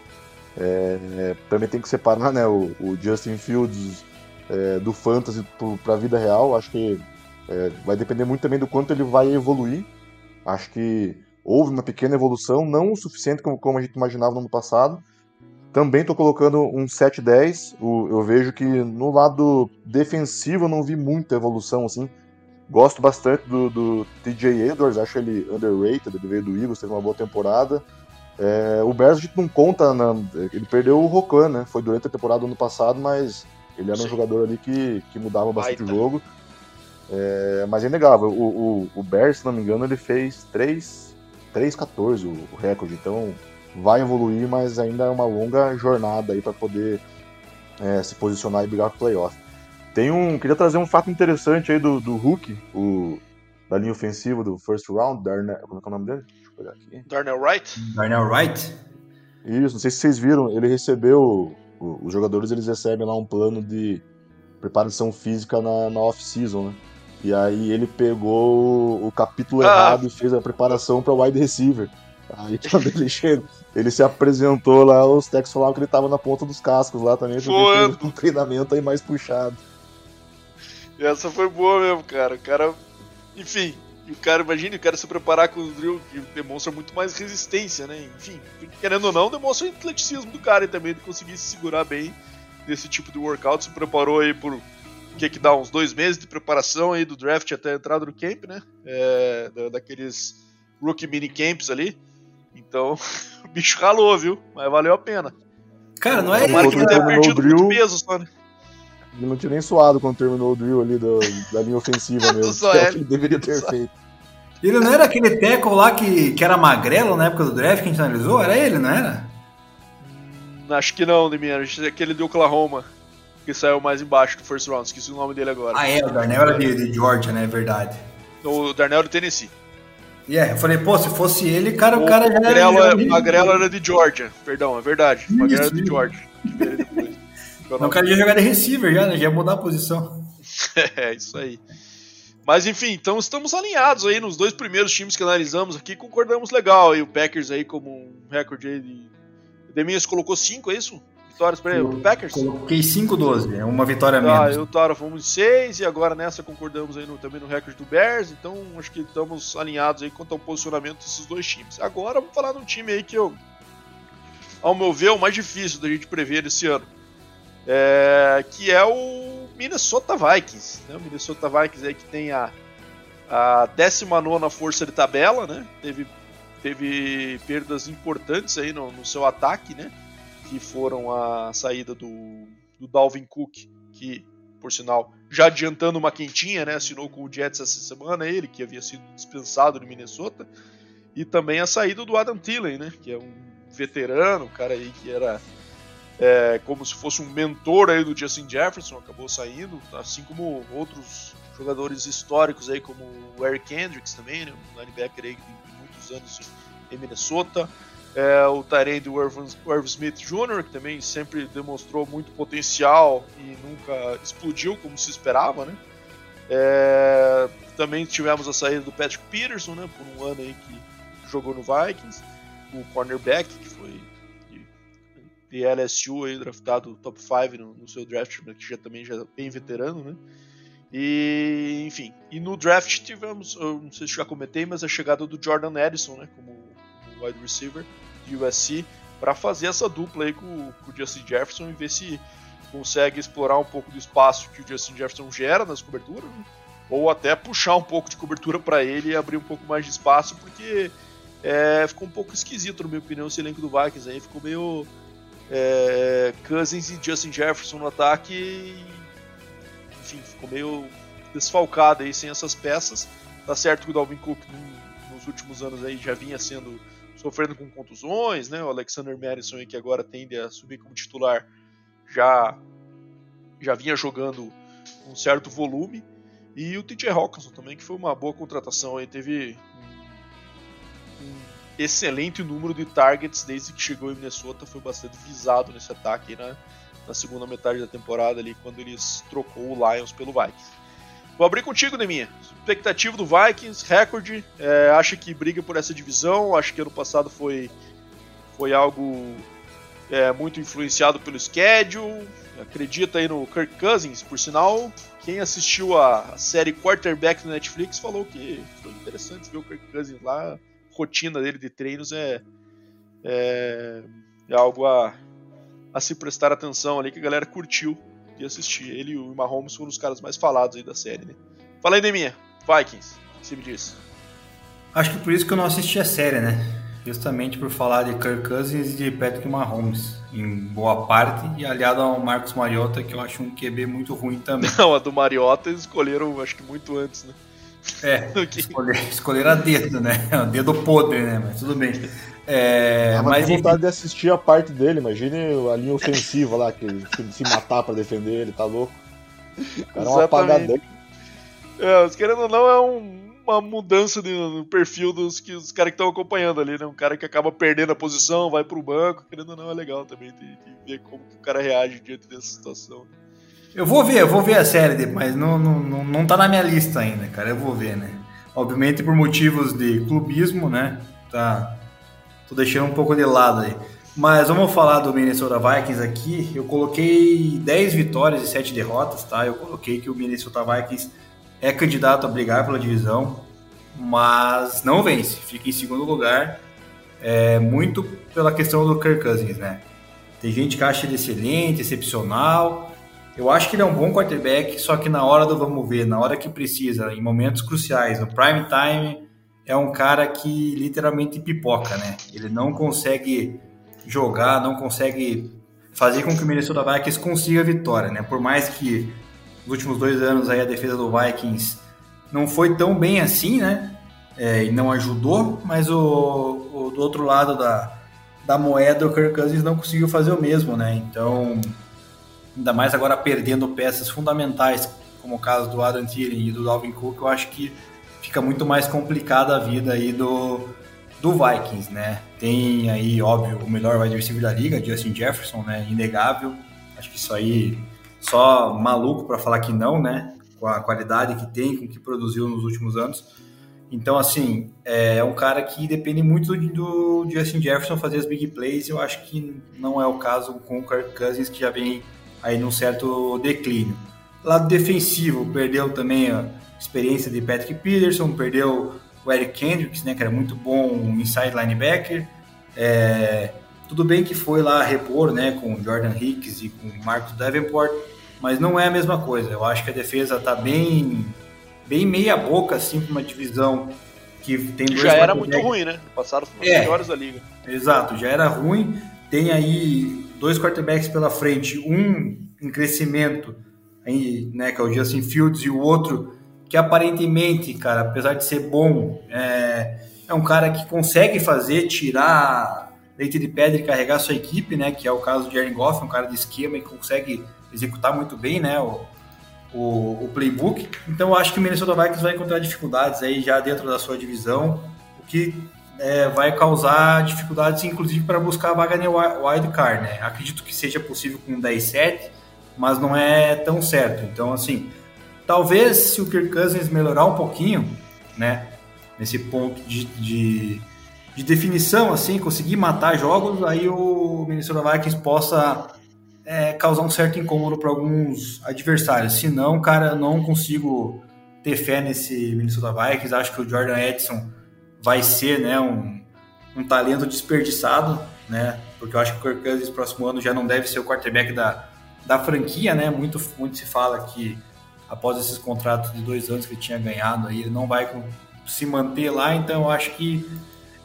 É, é, também tem que separar né, o, o Justin Fields é, do fantasy para a vida real. Acho que é, vai depender muito também do quanto ele vai evoluir. Acho que houve uma pequena evolução, não o suficiente como, como a gente imaginava no ano passado. Também estou colocando um 7-10. Eu vejo que no lado defensivo eu não vi muita evolução assim. Gosto bastante do, do TJ Edwards, acho ele underrated, ele veio do Eagles, teve uma boa temporada. É, o Bears a gente não conta, na, ele perdeu o Rocan, né? Foi durante a temporada do ano passado, mas ele era Sim. um jogador ali que, que mudava bastante Baita. o jogo. É, mas é inegável, o, o, o Bears, se não me engano, ele fez 3-14 o, o recorde, então vai evoluir, mas ainda é uma longa jornada aí para poder é, se posicionar e brigar pro playoff. Tem um, queria trazer um fato interessante aí do, do Hulk, o, da linha ofensiva do first round, Darnell, como é, é o nome dele? Pegar aqui. Darnell Wright? Darnell Wright? Isso, não sei se vocês viram, ele recebeu, os jogadores eles recebem lá um plano de preparação física na, na off-season, né? E aí ele pegou o capítulo ah. errado e fez a preparação para wide receiver. Aí quando ele chegou, ele se apresentou lá, os técnicos falavam que ele tava na ponta dos cascos lá também, porque um treinamento aí mais puxado. Essa foi boa mesmo, cara. O cara. Enfim, o cara, imagine o cara se preparar com o drill, que demonstra muito mais resistência, né? Enfim, querendo ou não, demonstra o atleticismo do cara e também de conseguir se segurar bem nesse tipo de workout. Se preparou aí por o que que dá uns dois meses de preparação aí do draft até a entrada do camp, né? É, daqueles rookie mini camps ali. Então, o bicho ralou, viu? Mas valeu a pena. Cara, não é Tomara que não tenha perdido muito peso só, né? Ele não tinha nem suado quando terminou o drill ali do, da linha ofensiva mesmo. Só é. que ele deveria ter só. feito. Ele não era aquele tackle lá que, que era magrelo na época do draft que a gente analisou? Era ele, não era? Hum, acho que não, Demiano. Aquele de Oklahoma que saiu mais embaixo do first round, esqueci o nome dele agora. Ah, é, o Darnell era de, de Georgia, né? É verdade. O Darnell é do Tennessee. E yeah, eu falei, pô, se fosse ele, cara, o, o cara já Magrelo, era. É, Magrelo era de Georgia, perdão, é verdade. Magrelo era de Georgia. Não, o cara ia jogar de receiver já, né? Já ia mudar a posição. é, isso aí. Mas enfim, então estamos alinhados aí nos dois primeiros times que analisamos aqui, concordamos legal. E o Packers aí como um recorde aí de. Deminhas colocou 5, é isso? vitórias para ele, Packers? Coloquei 5-12, é uma vitória ah, menos. Eu e o Tara fomos de 6 e agora nessa concordamos aí no, também no recorde do Bears, então acho que estamos alinhados aí quanto ao posicionamento desses dois times. Agora vamos falar de um time aí que eu, ao meu ver, é o mais difícil da gente prever esse ano, é, que é o Minnesota Vikings. Né? O Minnesota Vikings aí que tem a, a 19 força de tabela, né? Teve, teve perdas importantes aí no, no seu ataque, né? que foram a saída do, do Dalvin Cook, que, por sinal, já adiantando uma quentinha, né, assinou com o Jets essa semana, ele que havia sido dispensado no Minnesota, e também a saída do Adam Thielen, né, que é um veterano, um cara aí que era é, como se fosse um mentor aí do Justin Jefferson, acabou saindo, assim como outros jogadores históricos aí, como o Eric Hendricks também, né, um linebacker aí de muitos anos em Minnesota, é, o Tyrande Irv Smith Jr., que também sempre demonstrou muito potencial e nunca explodiu como se esperava, né? É, também tivemos a saída do Patrick Peterson, né? Por um ano aí que jogou no Vikings, o cornerback que foi de, LSU aí draftado top 5 no, no, seu draft, que já também já é bem veterano, né? E enfim, e no draft tivemos, eu não sei se já comentei, mas a chegada do Jordan Edison, né? Como wide receiver de USC, para fazer essa dupla aí com, com, o Justin Jefferson e ver se consegue explorar um pouco do espaço que o Justin Jefferson gera nas coberturas, né? ou até puxar um pouco de cobertura para ele e abrir um pouco mais de espaço, porque é, ficou um pouco esquisito, na minha opinião, esse elenco do Vikings aí, ficou meio é, Cousins e Justin Jefferson no ataque. E, enfim, ficou meio desfalcado aí sem essas peças. Tá certo que o Dalvin Cook nos últimos anos aí já vinha sendo sofrendo com contusões, né? O Alexander Madison aí, que agora tende a subir como titular já já vinha jogando um certo volume e o TJ Hawkinson também que foi uma boa contratação aí teve um, excelente número de targets desde que chegou em Minnesota foi bastante visado nesse ataque né? na segunda metade da temporada ali quando eles trocou o Lions pelo Vikings Vou abrir contigo, Neminha. Expectativa do Vikings, recorde. É, acha que briga por essa divisão? Acho que ano passado foi, foi algo é, muito influenciado pelo schedule. Acredita aí no Kirk Cousins, por sinal. Quem assistiu a série Quarterback no Netflix falou que foi interessante ver o Kirk Cousins lá. A rotina dele de treinos é, é, é algo a, a se prestar atenção ali que a galera curtiu de assistir. Ele e o Mahomes foram os caras mais falados aí da série, né? Fala aí, Deminha. Vikings, o que você me diz? Acho que por isso que eu não assisti a série, né? Justamente por falar de Kirk Cousins e de Patrick Mahomes, em boa parte, e aliado ao Marcos Mariota, que eu acho um QB muito ruim também. Não, a do Mariota eles escolheram, acho que muito antes, né? É, escolher, escolher a dedo, né? O dedo podre, né? Mas tudo bem. É, ah, mas vontade de assistir a parte dele, imagine a linha ofensiva lá, que se matar pra defender ele, tá louco. O cara é um apagadão. É, querendo ou não, é um, uma mudança de, no perfil dos, que, os caras que estão acompanhando ali, né? Um cara que acaba perdendo a posição, vai pro banco, querendo ou não, é legal também de, de ver como o cara reage diante dessa situação. Eu vou ver, eu vou ver a série, mas não, não, não, tá na minha lista ainda, cara. Eu vou ver, né? Obviamente por motivos de clubismo, né? Tá, tô deixando um pouco de lado aí. Mas vamos falar do Minnesota Vikings aqui. Eu coloquei 10 vitórias e 7 derrotas, tá? Eu coloquei que o Minnesota Vikings é candidato a brigar pela divisão, mas não vence, fica em segundo lugar. É, muito pela questão do Kirk Cousins, né? Tem gente que acha ele excelente, excepcional. Eu acho que ele é um bom quarterback, só que na hora do vamos ver, na hora que precisa, em momentos cruciais, no prime time, é um cara que literalmente pipoca, né? Ele não consegue jogar, não consegue fazer com que o Minnesota Vikings consiga a vitória, né? Por mais que nos últimos dois anos aí a defesa do Vikings não foi tão bem assim, né? É, e não ajudou, mas o, o, do outro lado da, da moeda o Kirk Cousins não conseguiu fazer o mesmo, né? Então, ainda mais agora perdendo peças fundamentais, como o caso do Adam Thielen e do Dalvin Cook, eu acho que fica muito mais complicada a vida aí do, do Vikings, né? Tem aí, óbvio, o melhor wide receiver da liga, Justin Jefferson, né? Inegável. Acho que isso aí só maluco para falar que não, né? Com a qualidade que tem, com o que produziu nos últimos anos. Então, assim, é um cara que depende muito do, do Justin Jefferson fazer as big plays. Eu acho que não é o caso com o Kirk Cousins, que já vem aí num certo declínio. Lado defensivo, perdeu também a experiência de Patrick Peterson, perdeu o Eric Kendricks, né, que era muito bom inside linebacker. É, tudo bem que foi lá repor né, com o Jordan Hicks e com o Marcos Davenport, mas não é a mesma coisa. Eu acho que a defesa está bem, bem meia boca assim para uma divisão que tem dois já era muito ruim, né? Passaram os é, melhores da liga. Exato, já era ruim. Tem aí dois quarterbacks pela frente, um em crescimento, aí, né, que é o Justin Fields, e o outro que aparentemente, cara, apesar de ser bom, é, é um cara que consegue fazer, tirar leite de pedra e carregar sua equipe, né? Que é o caso de Aaron Goff, um cara de esquema e consegue executar muito bem, né? O, o, o playbook. Então eu acho que o Minnesota Vikings vai encontrar dificuldades aí já dentro da sua divisão, o que é, vai causar dificuldades, inclusive, para buscar a vaga no wild card, né? Acredito que seja possível com 10-7, mas não é tão certo. Então, assim, talvez se o Kirk Cousins melhorar um pouquinho, né? Nesse ponto de, de de definição, assim, conseguir matar jogos, aí o Minnesota Vikings possa é, causar um certo incômodo para alguns adversários. Se não, cara, não consigo ter fé nesse Minnesota Vikings. Acho que o Jordan Edson vai ser né, um, um talento desperdiçado, né? Porque eu acho que o Kirk Cousins próximo ano já não deve ser o quarterback da, da franquia, né? Muito, muito se fala que após esses contratos de dois anos que ele tinha ganhado, aí ele não vai se manter lá. Então eu acho que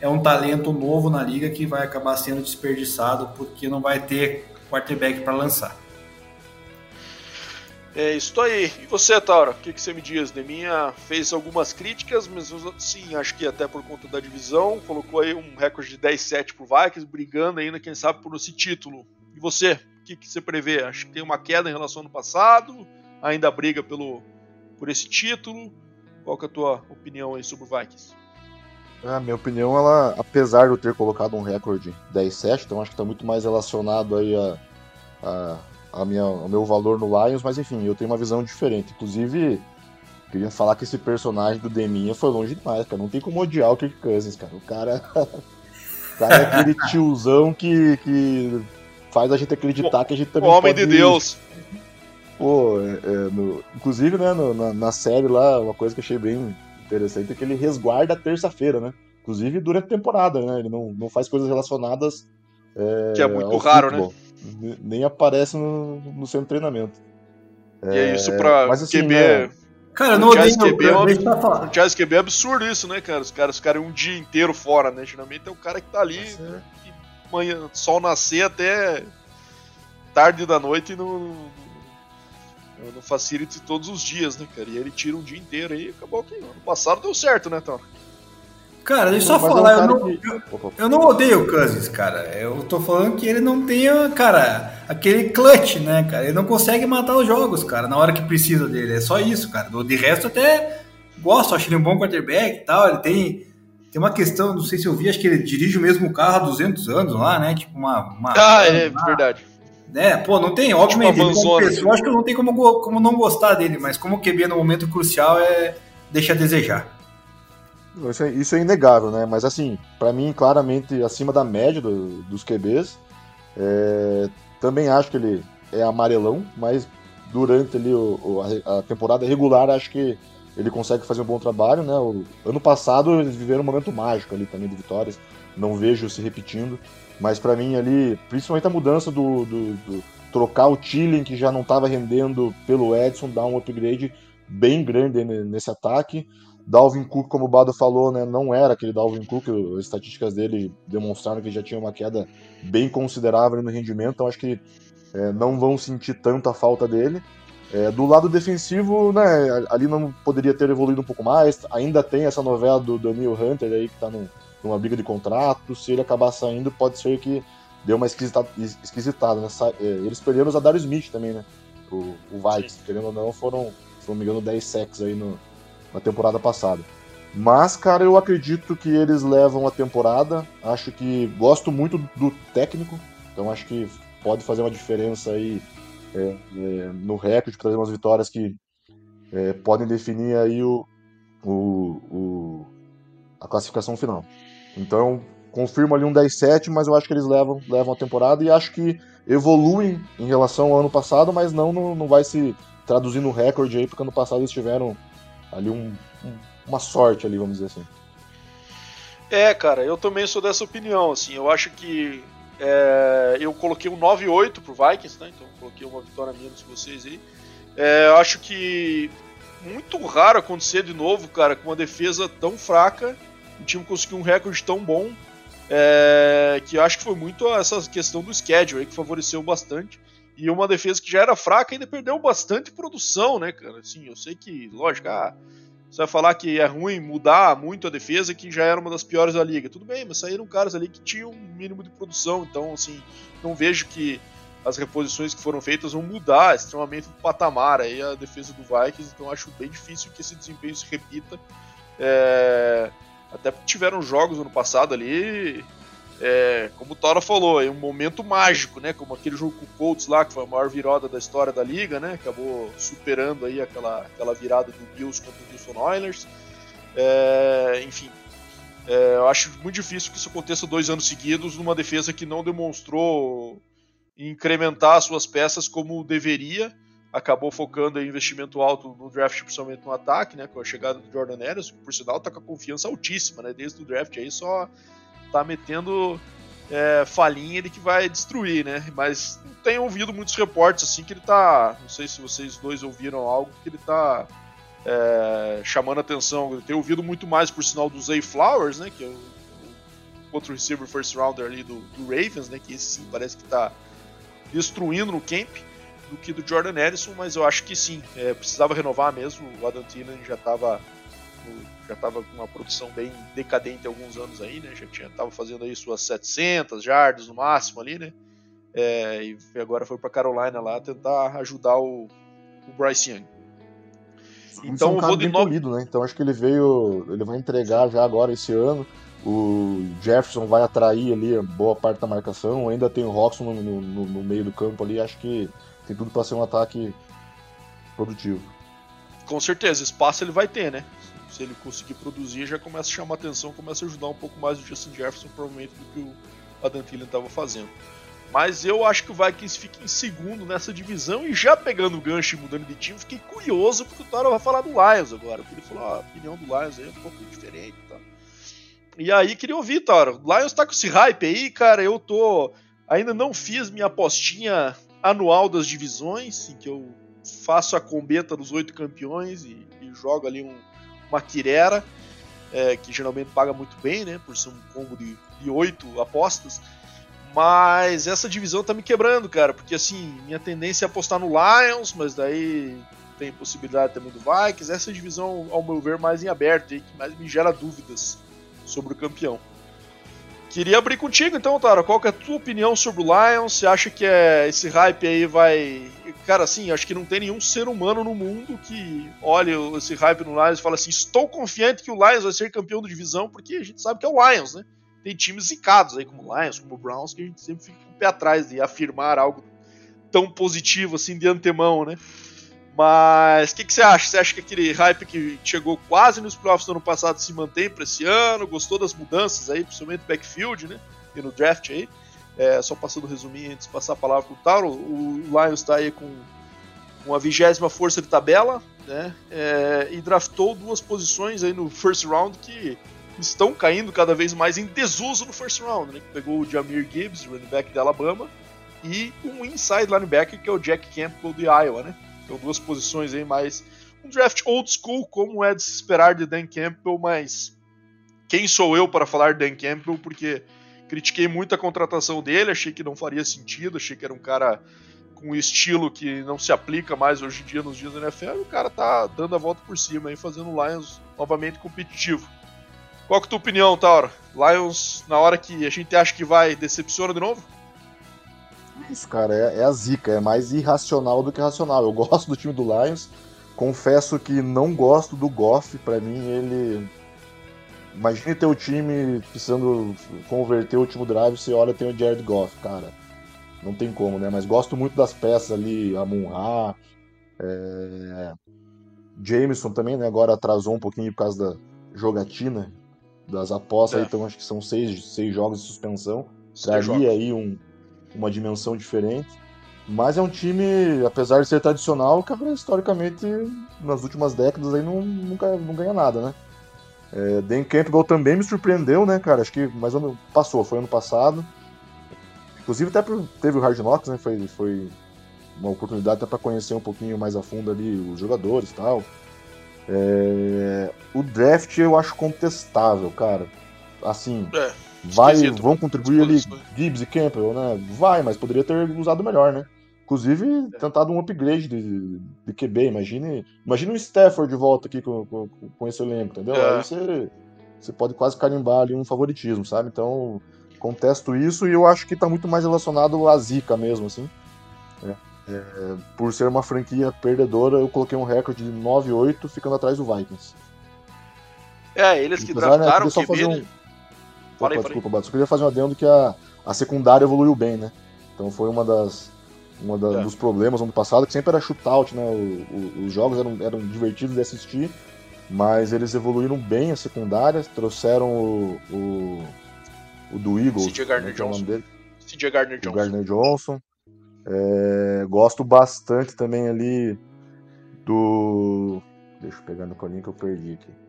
é um talento novo na liga que vai acabar sendo desperdiçado porque não vai ter quarterback para lançar. É isso aí. E você, Taura, o que, que, você me diz? Deminha fez algumas críticas, mas sim, acho que até por conta da divisão, colocou aí um recorde de 10-7 pro Vikings, brigando ainda, quem sabe, por esse título. E você, o que, que, você prevê? Acho que tem uma queda em relação ao ano passado, ainda briga pelo, por esse título. Qual que é a tua opinião aí sobre o Vikings? A minha opinião, ela, apesar de eu ter colocado um recorde 10-7, então acho que está muito mais relacionado aí a, a a minha, o meu valor no Lions, mas enfim, eu tenho uma visão diferente. Inclusive, queria falar que esse personagem do Deminha foi longe demais, cara. Não tem como odiar o Kirk Cousins, cara. O cara, o cara é aquele tiozão que, que faz a gente acreditar que a gente também. O homem pode... de Deus! Pô, é, é, no, inclusive, né, no, na, na, série lá, uma coisa que eu achei bem interessante é que ele resguarda a terça-feira, né? Inclusive durante a temporada, né? Ele não, não faz coisas relacionadas. É, que é muito raro, né? futebol. né? Nem aparece no, no centro de treinamento. E é isso pra mas, assim, QB. Né? Cara, não odeio QB, é um, Jazz QB é absurdo isso, né, cara? Os caras ficarem um dia inteiro fora, né? Geralmente é o cara que tá ali, né? manhã, sol nascer até tarde da noite no, no, no Facility todos os dias, né, cara? E ele tira um dia inteiro aí acabou que ano passado deu certo, né, então? Cara, deixa eu só falar, é um eu, não, que... eu, eu, não odeio o Cousins, cara. Eu tô falando que ele não tem, cara, aquele clutch, né, cara? Ele não consegue matar os jogos, cara, na hora que precisa dele. É só isso, cara. De resto, até gosto, acho ele um bom quarterback e tal. Ele tem, tem uma questão, não sei se eu vi, acho que ele dirige o mesmo carro há 200 anos lá, né? Tipo uma. uma ah, é uma, verdade. Né? Pô, não tem, obviamente, tipo como pessoa, acho que não tem como, como não gostar dele, mas como QB no momento crucial é deixa a desejar. Isso é, isso é inegável, né? Mas assim, para mim, claramente acima da média do, dos QBs. É, também acho que ele é amarelão, mas durante ali o, a temporada regular acho que ele consegue fazer um bom trabalho, né? O ano passado eles viveram um momento mágico ali também de vitórias, não vejo se repetindo, mas para mim ali, principalmente a mudança do, do, do trocar o Tillen que já não estava rendendo pelo Edson, dar um upgrade bem grande nesse ataque. Dalvin Cook, como o Bado falou, né, não era aquele Dalvin Cook, as estatísticas dele demonstraram que já tinha uma queda bem considerável no rendimento, então acho que é, não vão sentir tanta falta dele. É, do lado defensivo, né, ali não poderia ter evoluído um pouco mais, ainda tem essa novela do Daniel Hunter aí que está numa briga de contrato, se ele acabar saindo, pode ser que deu uma esquisitada, esquisitada né? É, eles perderam os Adario Smith também, né, o, o Vikes, querendo ou não, foram, se não me engano, 10 sacks aí no, na temporada passada. Mas, cara, eu acredito que eles levam a temporada. Acho que gosto muito do técnico, então acho que pode fazer uma diferença aí é, é, no recorde, trazer umas vitórias que é, podem definir aí o, o, o, a classificação final. Então, confirmo ali um 10-7, mas eu acho que eles levam, levam a temporada e acho que evoluem em relação ao ano passado, mas não, não, não vai se traduzir no recorde aí, porque ano passado eles tiveram ali um, um, uma sorte ali, vamos dizer assim. É, cara, eu também sou dessa opinião, assim, eu acho que é, eu coloquei um 9-8 pro Vikings, né, então coloquei uma vitória menos que vocês aí. É, eu acho que muito raro acontecer de novo, cara, com uma defesa tão fraca, o time conseguiu um recorde tão bom, é, que acho que foi muito essa questão do schedule aí, que favoreceu bastante. E uma defesa que já era fraca ainda perdeu bastante produção, né, cara? Assim, eu sei que, lógico, ah, você vai falar que é ruim mudar muito a defesa, que já era uma das piores da liga. Tudo bem, mas saíram caras ali que tinham um mínimo de produção, então, assim, não vejo que as reposições que foram feitas vão mudar extremamente o patamar aí a defesa do Vikings, então acho bem difícil que esse desempenho se repita. É... Até tiveram jogos ano passado ali é, como o Tora falou, é um momento mágico, né? Como aquele jogo com o Colts lá, que foi a maior virada da história da liga, né? Acabou superando aí aquela, aquela virada do Bills contra o Houston Oilers. É, enfim, é, eu acho muito difícil que isso aconteça dois anos seguidos numa defesa que não demonstrou incrementar suas peças como deveria. Acabou focando em investimento alto no draft, principalmente no ataque, né? Com a chegada do Jordan Ellis, que por sinal tá com a confiança altíssima, né? Desde o draft aí só tá metendo é, falinha de que vai destruir, né? Mas tenho ouvido muitos reportes assim que ele tá. Não sei se vocês dois ouviram algo que ele tá é, chamando atenção. Eu tenho ouvido muito mais por sinal do Zay Flowers, né? Que é o, o outro receiver first rounder ali do, do, Ravens, né? Que esse sim parece que tá destruindo no camp do que do Jordan Edison, mas eu acho que sim, é, precisava renovar mesmo. O Adam Thielen já estava já estava com uma produção bem decadente há alguns anos aí, né? Já tinha tava fazendo aí suas 700 jardas no máximo ali, né? É, e agora foi para Carolina lá tentar ajudar o, o Bryce Young. Então, é um vou de novo... polido, né? Então acho que ele veio, ele vai entregar já agora esse ano. O Jefferson vai atrair ali boa parte da marcação. Ainda tem o Roxon no, no, no meio do campo ali. Acho que tem tudo para ser um ataque produtivo. Com certeza, espaço ele vai ter, né? Se ele conseguir produzir, já começa a chamar atenção, começa a ajudar um pouco mais o Justin Jefferson, provavelmente, do que o Adam Thielen estava fazendo. Mas eu acho que o Vikings fica em segundo nessa divisão e já pegando o gancho e mudando de time, fiquei curioso porque o Taro vai falar do Lions agora. Porque ele falou, ah, a opinião do Lions aí é um pouco diferente tá? E aí queria ouvir, Taro. O Lions tá com esse hype aí, cara. Eu tô. Ainda não fiz minha apostinha anual das divisões, em que eu faço a combeta dos oito campeões e, e jogo ali um, uma quirera, é, que geralmente paga muito bem, né? Por ser um combo de oito apostas. Mas essa divisão tá me quebrando, cara, porque assim, minha tendência é apostar no Lions, mas daí tem possibilidade também do Vikings. Essa divisão, ao meu ver, mais em aberto, aí, que mais me gera dúvidas sobre o campeão. Queria abrir contigo então, Tara. Qual que é a tua opinião sobre o Lions? Você acha que é, esse hype aí vai. Cara, assim, acho que não tem nenhum ser humano no mundo que olhe esse hype no Lions e fala assim: estou confiante que o Lions vai ser campeão da divisão, porque a gente sabe que é o Lions, né? tem times zicados aí, como o Lions, como o Browns, que a gente sempre fica um pé atrás de afirmar algo tão positivo assim de antemão, né? Mas o que, que, você acha? Você acha que aquele hype que chegou quase nos playoffs do ano passado se mantém para esse ano? Gostou das mudanças aí, principalmente backfield, né? E no draft aí? É, só passando resuminho antes de passar a palavra para o Tauro, o Lions está aí com uma vigésima força de tabela, né? É, e draftou duas posições aí no first round que estão caindo cada vez mais em desuso no first round, né? Pegou o Jamir Gibbs, running back de Alabama, e um inside linebacker que é o Jack Campbell de Iowa, né? Então duas posições aí mais um draft old school como é de se esperar de Dan Campbell, mas quem sou eu para falar de Dan Campbell porque critiquei muito a contratação dele, achei que não faria sentido, achei que era um cara com um estilo que não se aplica mais hoje em dia nos dias da NFL, e o cara tá dando a volta por cima aí, fazendo o Lions novamente competitivo. Qual que é a tua opinião, Tauro? Lions, na hora que a gente acha que vai, decepciona de novo? Isso, cara, é, é, a zica, é mais irracional do que racional. Eu gosto do time do Lions, confesso que não gosto do Goff, para mim ele. Imagine ter o time precisando converter o último drive, você olha tem o Jared Goff, cara. Não tem como, né? Mas gosto muito das peças ali, a Munha, é... Jameson também, né? Agora atrasou um pouquinho por causa da jogatina das apostas, é. então acho que são seis, seis jogos de suspensão. Traria aí um, uma dimensão diferente. Mas é um time, apesar de ser tradicional, que historicamente, nas últimas décadas, aí não, nunca não ganha nada, né? É, Dan Campbell também me surpreendeu, né, cara? Acho que mais ou menos passou, foi ano passado. Inclusive até teve o Hard Knocks, né? Foi, foi uma oportunidade até para conhecer um pouquinho mais a fundo ali os jogadores e tal. É... O draft eu acho contestável, cara. Assim, é, vai, vão contribuir ali Gibbs e Campbell, né? Vai, mas poderia ter usado melhor, né? Inclusive, é. tentado um upgrade de, de QB. Imagine, imagine um Stafford de volta aqui com, com, com esse elenco, entendeu? É. Aí você, você pode quase carimbar ali um favoritismo, sabe? Então, contesto isso e eu acho que tá muito mais relacionado à zica mesmo, assim. É. É, por ser uma franquia perdedora, eu coloquei um recorde de 9-8, ficando atrás do Vikings. É, eles que Apesar, draftaram né, só fazer um... Opa, falei, desculpa, Bato, só queria fazer um adendo que a, a secundária evoluiu bem, né? Então foi uma das uma da, é. dos problemas ano passado, que sempre era shootout, né? O, o, os jogos eram, eram divertidos de assistir, mas eles evoluíram bem a secundária, trouxeram o, o, o do Eagles. CJ Gardner é Johnson. CJ Gardner Johnson. Gardner Johnson. É, gosto bastante também ali do. Deixa eu pegar no colinho que eu perdi aqui.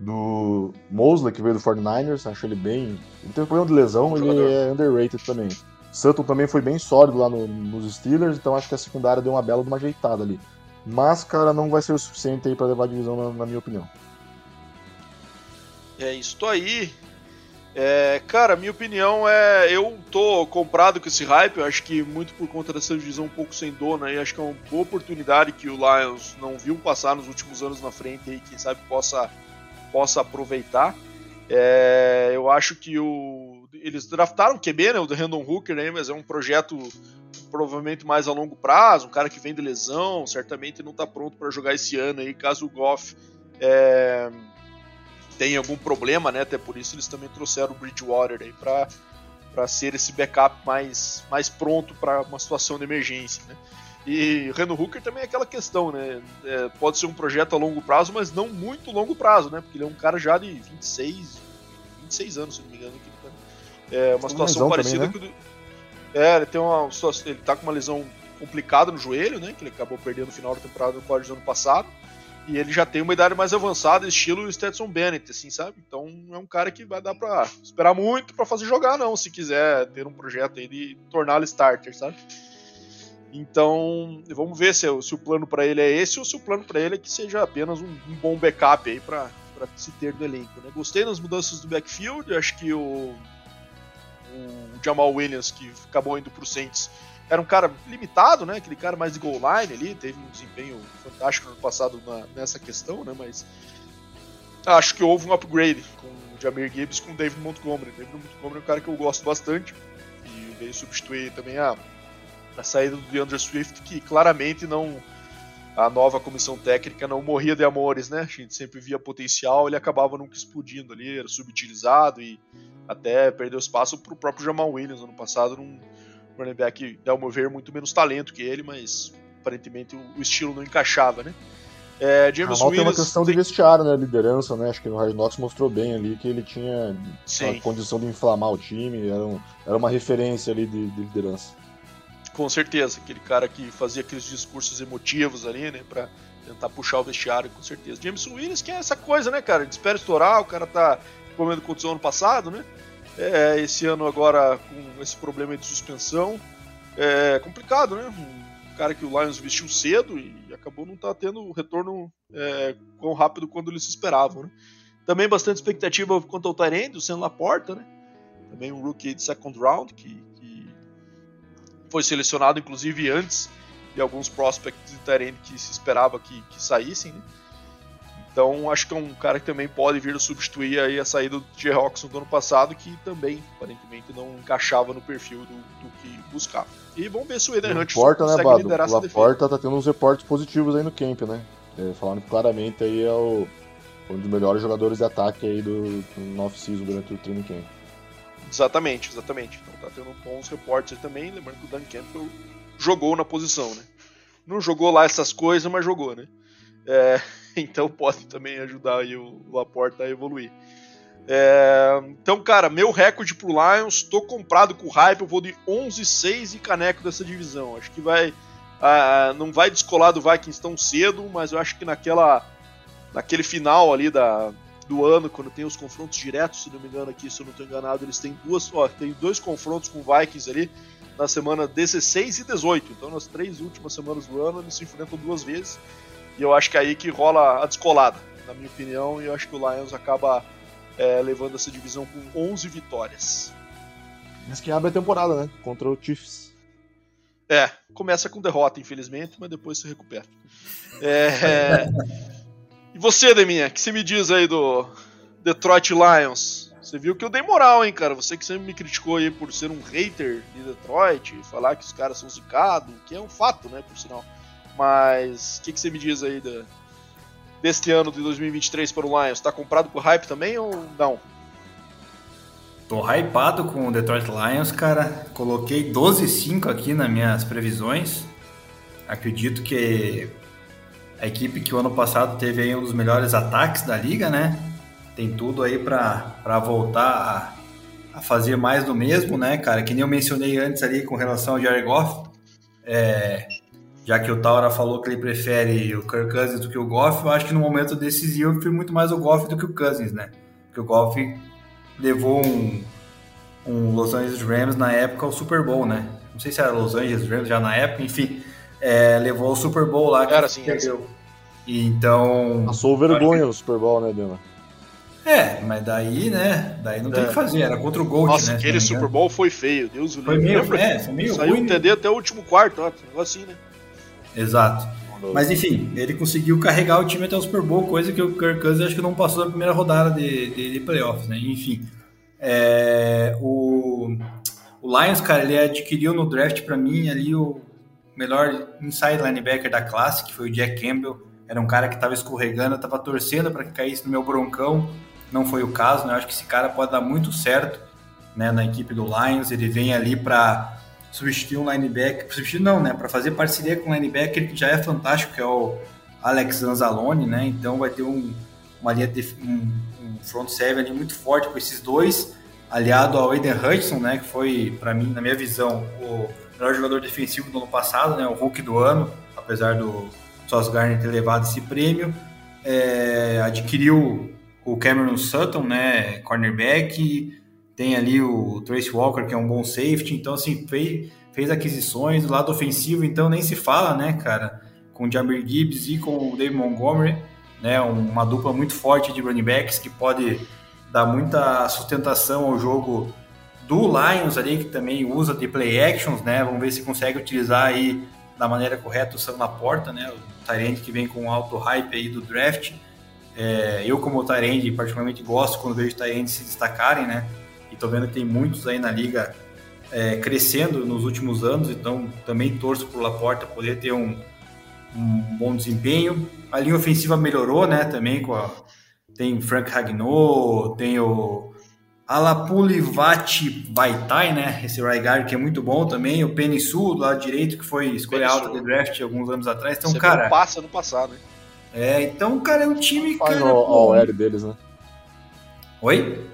Do Mosley, que veio do 49ers, acho ele bem. Ele um problema de lesão, ele é underrated também. Sutton também foi bem sólido lá no, nos Steelers, então acho que a secundária deu uma bela de uma ajeitada ali. Mas, cara, não vai ser o suficiente aí para levar a divisão, na, na minha opinião. É isso aí. É, cara, minha opinião é. Eu tô comprado com esse hype, eu acho que muito por conta dessa divisão um pouco sem dono aí, acho que é uma boa oportunidade que o Lions não viu passar nos últimos anos na frente aí, quem sabe possa, possa aproveitar. É, eu acho que o. Eles draftaram o QB, né? O Random Hooker, né, mas é um projeto provavelmente mais a longo prazo, um cara que vem de lesão, certamente não tá pronto para jogar esse ano aí, caso o Goff. É, tem algum problema, né? Até por isso eles também trouxeram o Bridgewater aí para para ser esse backup mais, mais pronto para uma situação de emergência, né? E Reno Hooker também é aquela questão, né? É, pode ser um projeto a longo prazo, mas não muito longo prazo, né? Porque ele é um cara já de 26, 26 anos, se não me engano. É uma situação parecida também, né? com. É, ele tem uma. Ele tá com uma lesão complicada no joelho, né? Que ele acabou perdendo no final da temporada do college do ano passado. E ele já tem uma idade mais avançada, estilo Stetson Bennett, assim, sabe? Então é um cara que vai dar pra esperar muito para fazer jogar, não, se quiser ter um projeto aí de torná-lo starter, sabe? Então, vamos ver se, se o plano para ele é esse ou se o plano para ele é que seja apenas um, um bom backup aí para se ter do elenco. Né? Gostei das mudanças do backfield, acho que o, o Jamal Williams, que acabou indo pro Saints, era um cara limitado, né? Aquele cara mais de goal line ali, teve um desempenho fantástico no passado na, nessa questão, né? Mas acho que houve um upgrade com o Jamir Gibbs com o David Montgomery. David Montgomery é um cara que eu gosto bastante e veio substituir também a, a saída do DeAndre Swift, que claramente não a nova comissão técnica não morria de amores, né? A gente sempre via potencial, ele acabava nunca explodindo ali, era subutilizado e até perdeu espaço para o próprio Jamal Williams ano passado num running back, ao meu ver, muito menos talento que ele, mas aparentemente o, estilo não encaixava, né? É, James Ramal Williams, tem uma questão de vestiário, né? Liderança, né? Acho que o Hard Knocks mostrou bem ali que ele tinha Sim. a condição de inflamar o time, era, um, era uma referência ali de, de, liderança. Com certeza, aquele cara que fazia aqueles discursos emotivos ali, né? Pra tentar puxar o vestiário, com certeza. James Williams, que é essa coisa, né, cara? De espera estourar, o cara tá comendo condição ano passado, né? É, esse ano agora com esse problema de suspensão. É complicado, né? Um cara que o Lions vestiu cedo e acabou não tá tendo o retorno é, quão rápido quando eles esperavam, né? Também bastante expectativa quanto ao Tyrande, o Sam Laporta, né? Também um rookie de second round que foi selecionado inclusive antes de alguns prospects de Tyrande que se esperava que, que saíssem, né? Então acho que é um cara que também pode vir substituir aí a saída do T. Roxon do ano passado, que também aparentemente não encaixava no perfil do, do que buscava. E vamos ver se o Eden Hunt Porta, né, consegue né, liderar essa defesa. Porta tá tendo uns reportes positivos aí no camp, né? É, falando claramente aí é o, um dos melhores jogadores de ataque aí do, do off-season durante o training camp. Exatamente, exatamente. Então tá tendo bons reportes aí também, lembrando que o Dan Campbell jogou na posição, né? Não jogou lá essas coisas, mas jogou, né? É, então pode também ajudar aí o Laporta a evoluir. É, então, cara, meu recorde pro Lions, tô comprado com hype, eu vou de 11-6 e caneco dessa divisão. Acho que vai. Ah, não vai descolar do Vikings tão cedo, mas eu acho que naquela. Naquele final ali da, do ano, quando tem os confrontos diretos, se não me engano aqui, se eu não estou enganado, eles têm duas, ó, tem dois confrontos com o Vikings ali na semana 16 e 18. Então, nas três últimas semanas do ano, eles se enfrentam duas vezes. E eu acho que é aí que rola a descolada, na minha opinião, e eu acho que o Lions acaba é, levando essa divisão com 11 vitórias. Mas que abre a temporada, né? Contra o Chiefs. É, começa com derrota, infelizmente, mas depois se recupera. É... você, Deminha, que você me diz aí do Detroit Lions? Você viu que eu dei moral, hein, cara? Você que sempre me criticou aí por ser um hater de Detroit, falar que os caras são zicados, que é um fato, né, por sinal. Mas o que, que, você me diz aí da, deste ano de 2023 para o Lions? Tá comprado por hype também ou não? Tô hypado com o Detroit Lions, cara. Coloquei 12-5 aqui nas minhas previsões. Acredito que a equipe que o ano passado teve aí um dos melhores ataques da liga, né? Tem tudo aí para voltar a, a, fazer mais do mesmo, né, cara? Que nem eu mencionei antes ali com relação ao Jared Goff. É, já que o Taura falou que ele prefere o Kirk Cousins do que o Goff, eu acho que no momento decisivo eu prefiro muito mais o Goff do que o Cousins, né? Porque o Goff levou um, um Los Angeles Rams na época ao Super Bowl, né? Não sei se era Los Angeles Rams já na época, enfim, é, levou ao Super Bowl lá que era assim, perdeu. Então. Passou vergonha que... no Super Bowl, né, Dema? É, mas daí, né? Daí não tem o que fazer, era contra o Gold, Nossa, né? aquele Super Bowl foi feio, Deus o Foi meio, é, foi meio Saiu ruim. TD até o último quarto, ó, negócio assim, né? Exato. Mas enfim, ele conseguiu carregar o time até o Super Bowl, coisa que o Kirk Cousins acho que não passou na primeira rodada de, de, de playoffs, né? Enfim, é, o, o Lions, cara, ele adquiriu no draft para mim ali o melhor inside linebacker da classe, que foi o Jack Campbell. Era um cara que estava escorregando, estava torcendo para que caísse no meu broncão. Não foi o caso, né? Eu acho que esse cara pode dar muito certo né, na equipe do Lions. Ele vem ali para substituir um linebacker, substituir não, né? Para fazer parceria com um linebacker que já é fantástico, que é o Alex Anzalone, né? Então vai ter um, uma linha de um, um front seven ali muito forte com esses dois, aliado ao Aiden Hudson, né? Que foi, para mim, na minha visão, o melhor jogador defensivo do ano passado, né? O Hulk do ano, apesar do Sauce Garner ter levado esse prêmio. É, adquiriu o Cameron Sutton, né? Cornerback tem ali o Trace Walker, que é um bom safety, então assim, fez, fez aquisições do lado ofensivo, então nem se fala, né, cara, com o Jamir Gibbs e com o David Montgomery, né, uma dupla muito forte de running backs que pode dar muita sustentação ao jogo do Lions ali, que também usa de play actions, né, vamos ver se consegue utilizar aí da maneira correta o Sam na porta, né, o Tyrande que vem com alto hype aí do draft, é, eu como Tyrande particularmente gosto quando vejo Tyrande se destacarem, né, e tô vendo que tem muitos aí na liga é, crescendo nos últimos anos, então também torço por Laporta poder ter um, um bom desempenho. A linha ofensiva melhorou, né, também com a, tem Frank Ragnot, tem o Alapulivati Baitai, né, esse right guard que é muito bom também, o Penny Sul, do lado direito, que foi escolha alta de draft alguns anos atrás, então, Você cara... passa no passado, né? É, então, cara, é um time, Faz cara... a OL deles, né? Oi?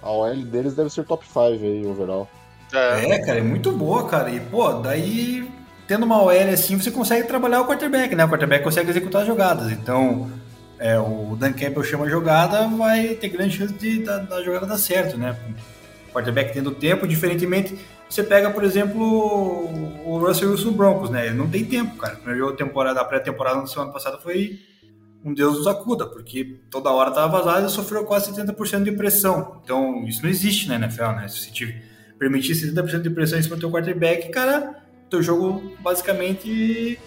A OL deles deve ser top 5 aí, overall. É, É, cara, é muito boa, cara. E, pô, daí, tendo uma OL assim, você consegue trabalhar o quarterback, né? O quarterback consegue executar as jogadas. Então, é, o Dan Campbell chama a jogada, vai ter grande chance de da, da jogada dar certo, né? Quarterback tendo tempo, diferentemente, você pega, por exemplo, o Russell Wilson Broncos, né? Ele não tem tempo, cara. O primeiro jogo da temporada, a pré-temporada na semana passada foi um Deus nos acuda, porque toda hora tava vazado e sofreu quase 70% de pressão. Então, isso não existe na NFL, né? Se você permitir 70% de pressão em cima do teu quarterback, cara, teu jogo basicamente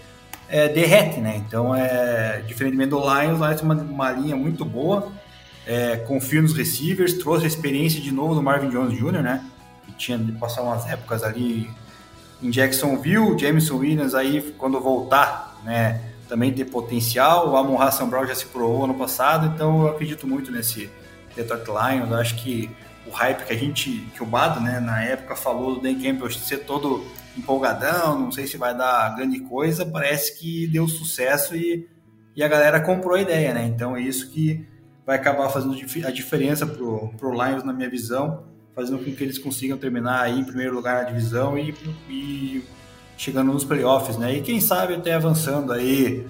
é, derrete, né? Então, é diferentemente do Lions, lá tem uma, uma linha muito boa, é, confio nos receivers, trouxe a experiência de novo do Marvin Jones Jr., né? Que tinha de passar umas épocas ali em Jacksonville, Jameson Williams aí, quando voltar, né? Também tem potencial, o Amon Hassan Brown já se provou ano passado, então eu acredito muito nesse Detroit Lions, eu acho que o hype que a gente, que o Bado, né, na época falou do Dan Campbell ser todo empolgadão, não sei se vai dar grande coisa, parece que deu sucesso e, e a galera comprou a ideia, né? Então é isso que vai acabar fazendo a diferença pro, pro Lions, na minha visão, fazendo com que eles consigam terminar aí em primeiro lugar na divisão e, e chegando nos playoffs, né? E quem sabe até avançando aí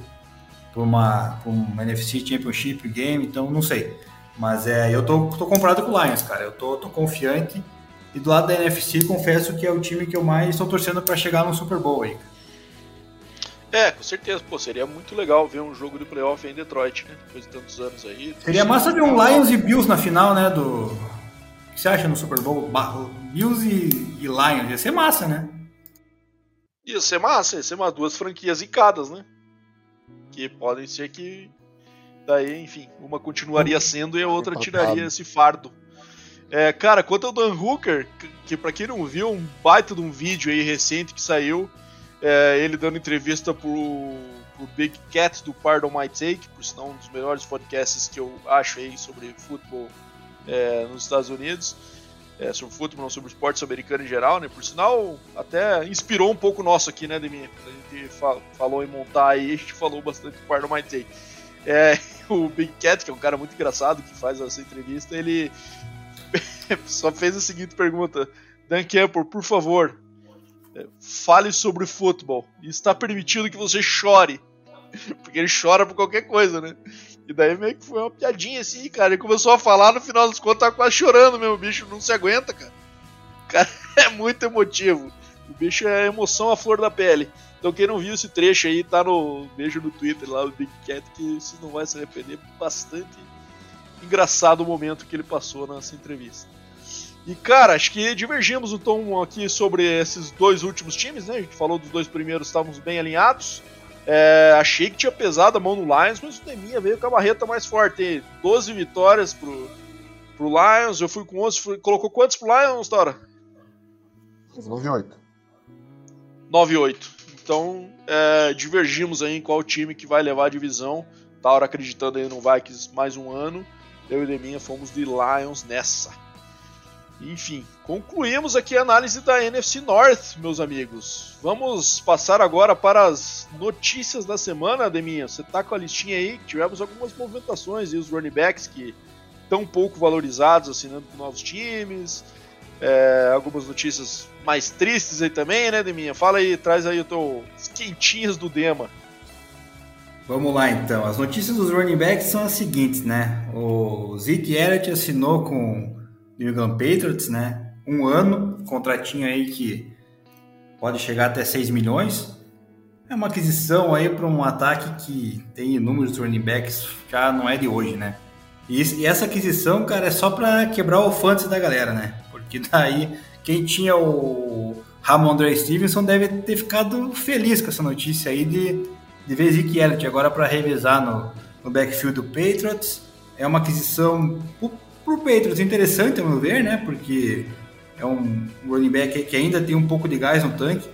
por uma, por um NFC Championship Game, então não sei. Mas é, eu tô, tô comprado com o Lions, cara. Eu tô, tô confiante. E do lado da NFC, confesso que é o time que eu mais estou torcendo para chegar no Super Bowl aí. É, com certeza. Pô, seria muito legal ver um jogo de playoff em Detroit, né? Depois de tantos anos aí. Seria massa ver um Lions e Bills na final, né? Do. O que você acha no Super Bowl? Bills e, e Lions. Ia ser massa, né? Ia ser massa, ia ser umas duas franquias zicadas, né? Que podem ser que. Daí, enfim, uma continuaria sendo e a outra tiraria esse fardo. É, cara, quanto ao Dan Hooker, que, pra quem não viu, um baita de um vídeo aí recente que saiu, é, ele dando entrevista pro, pro Big Cat do Pardon My Take, por sinal um dos melhores podcasts que eu acho aí sobre futebol é, nos Estados Unidos. É, sobre futebol, não sobre esportes americano em geral, né? Por sinal, até inspirou um pouco nosso aqui, né, Demi? A gente fa- falou em montar aí, a gente falou bastante do Pardon My Take. É, o Big Cat, que é um cara muito engraçado que faz essa entrevista, ele só fez a seguinte pergunta: Dan Campbell, por favor, é, fale sobre futebol. Está permitido que você chore. Porque ele chora por qualquer coisa, né? E daí meio que foi uma piadinha assim, cara. Ele começou a falar, no final das contas, tava quase chorando mesmo. O bicho não se aguenta, cara. O cara é muito emotivo. O bicho é emoção à flor da pele. Então quem não viu esse trecho aí, tá no. Veja no Twitter lá, o Big Cat, que você não vai se arrepender bastante. Engraçado o momento que ele passou nessa entrevista. E cara, acho que divergimos o tom aqui sobre esses dois últimos times, né? A gente falou dos dois primeiros, estávamos bem alinhados. É, achei que tinha pesado a mão no Lions, mas o Deminha veio com a barreta mais forte. 12 vitórias pro, pro Lions, eu fui com 11. Fui, colocou quantos pro Lions, Tora? 9-8. 9-8. Então, é, divergimos aí em qual time que vai levar a divisão. Taura acreditando aí no Vikings mais um ano. Eu e Deminha fomos de Lions nessa. Enfim, concluímos aqui a análise da NFC North, meus amigos. Vamos passar agora para as notícias da semana, Deminha. Você tá com a listinha aí, tivemos algumas movimentações e os running backs que tão pouco valorizados assinando com novos times. É, algumas notícias mais tristes aí também, né, Deminha? Fala aí, traz aí o teu quentinhas do Dema. Vamos lá então. As notícias dos running backs são as seguintes, né? O Zeke Elliott assinou com New England Patriots, né? Um ano, contratinho aí que pode chegar até 6 milhões. É uma aquisição aí para um ataque que tem inúmeros running backs, já não é de hoje, né? E, essa aquisição, cara, é só para quebrar o fantasy da galera, né? Porque daí quem tinha o Ramondre Stevenson deve ter ficado feliz com essa notícia aí de, de ver Zeke Elliott agora para revezar no, no backfield do Patriots. É uma aquisição pro Patriots, interessante, ao meu ver, né? Porque é um running back que ainda tem um pouco de gás no tanque.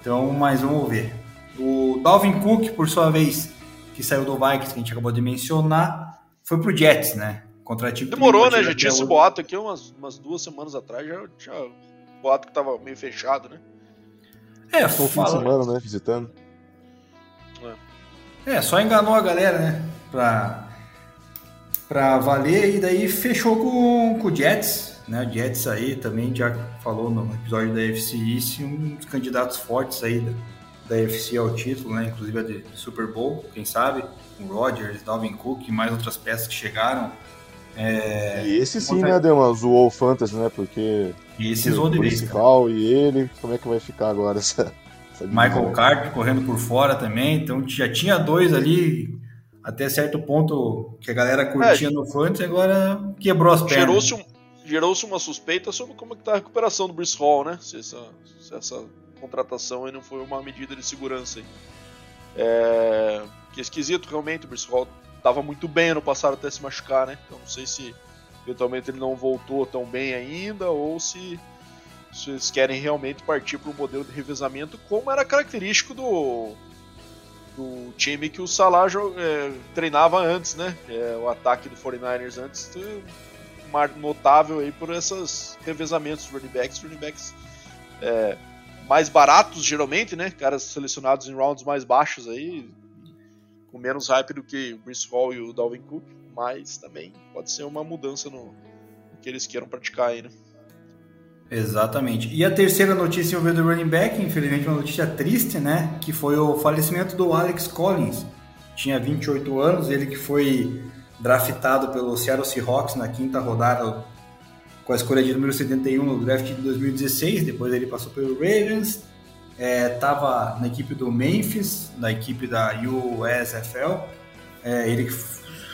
Então, mas vamos ver. O Dalvin Cook, por sua vez, que saiu do Vikings, que a gente acabou de mencionar, foi pro Jets, né? Contrativo Demorou, né? Já tinha esse boato aqui umas, umas duas semanas atrás, já tinha boato que tava meio fechado, né? É, foi o fim de semana, né? Visitando. É. só enganou a galera, né? Pra para valer e daí fechou com, com o Jets, né? O Jets aí também já falou no episódio da UFC East, um dos candidatos fortes aí da, da UFC ao título, né? Inclusive a de Super Bowl, quem sabe, com Rodgers, Dalvin Cook e mais outras peças que chegaram. É... E esse sim, né, Dema, zoou o Fantasy, né? Porque e esse zoou de vez, principal e ele, como é que vai ficar agora essa Michael Carter correndo por fora também, então já tinha dois ali até certo ponto que a galera curtia é, no Fantasy, agora quebrou as pernas. Gerou-se um, gerou uma suspeita sobre como está a recuperação do Bruce Hall, né? Se essa, se essa contratação aí não foi uma medida de segurança. Aí. É, que é esquisito, realmente, o Bruce Hall estava muito bem ano passado até se machucar, né? Então não sei se eventualmente ele não voltou tão bem ainda ou se, se eles querem realmente partir para um modelo de revezamento como era característico do do time que o Salah é, treinava antes, né? É, o ataque do 49ers antes, notável aí por esses revezamentos running backs, running backs é, mais baratos geralmente, né? Caras selecionados em rounds mais baixos aí, com menos hype do que o Bruce Hall e o Dalvin Cook, mas também pode ser uma mudança no, no que eles queiram praticar aí, né? Exatamente. E a terceira notícia envolvendo o running back, infelizmente uma notícia triste, né? Que foi o falecimento do Alex Collins. Tinha 28 anos, ele que foi draftado pelo Seattle Seahawks na quinta rodada com a escolha de número 71 no draft de 2016. Depois ele passou pelo Ravens, estava é, na equipe do Memphis, na equipe da USFL. É, ele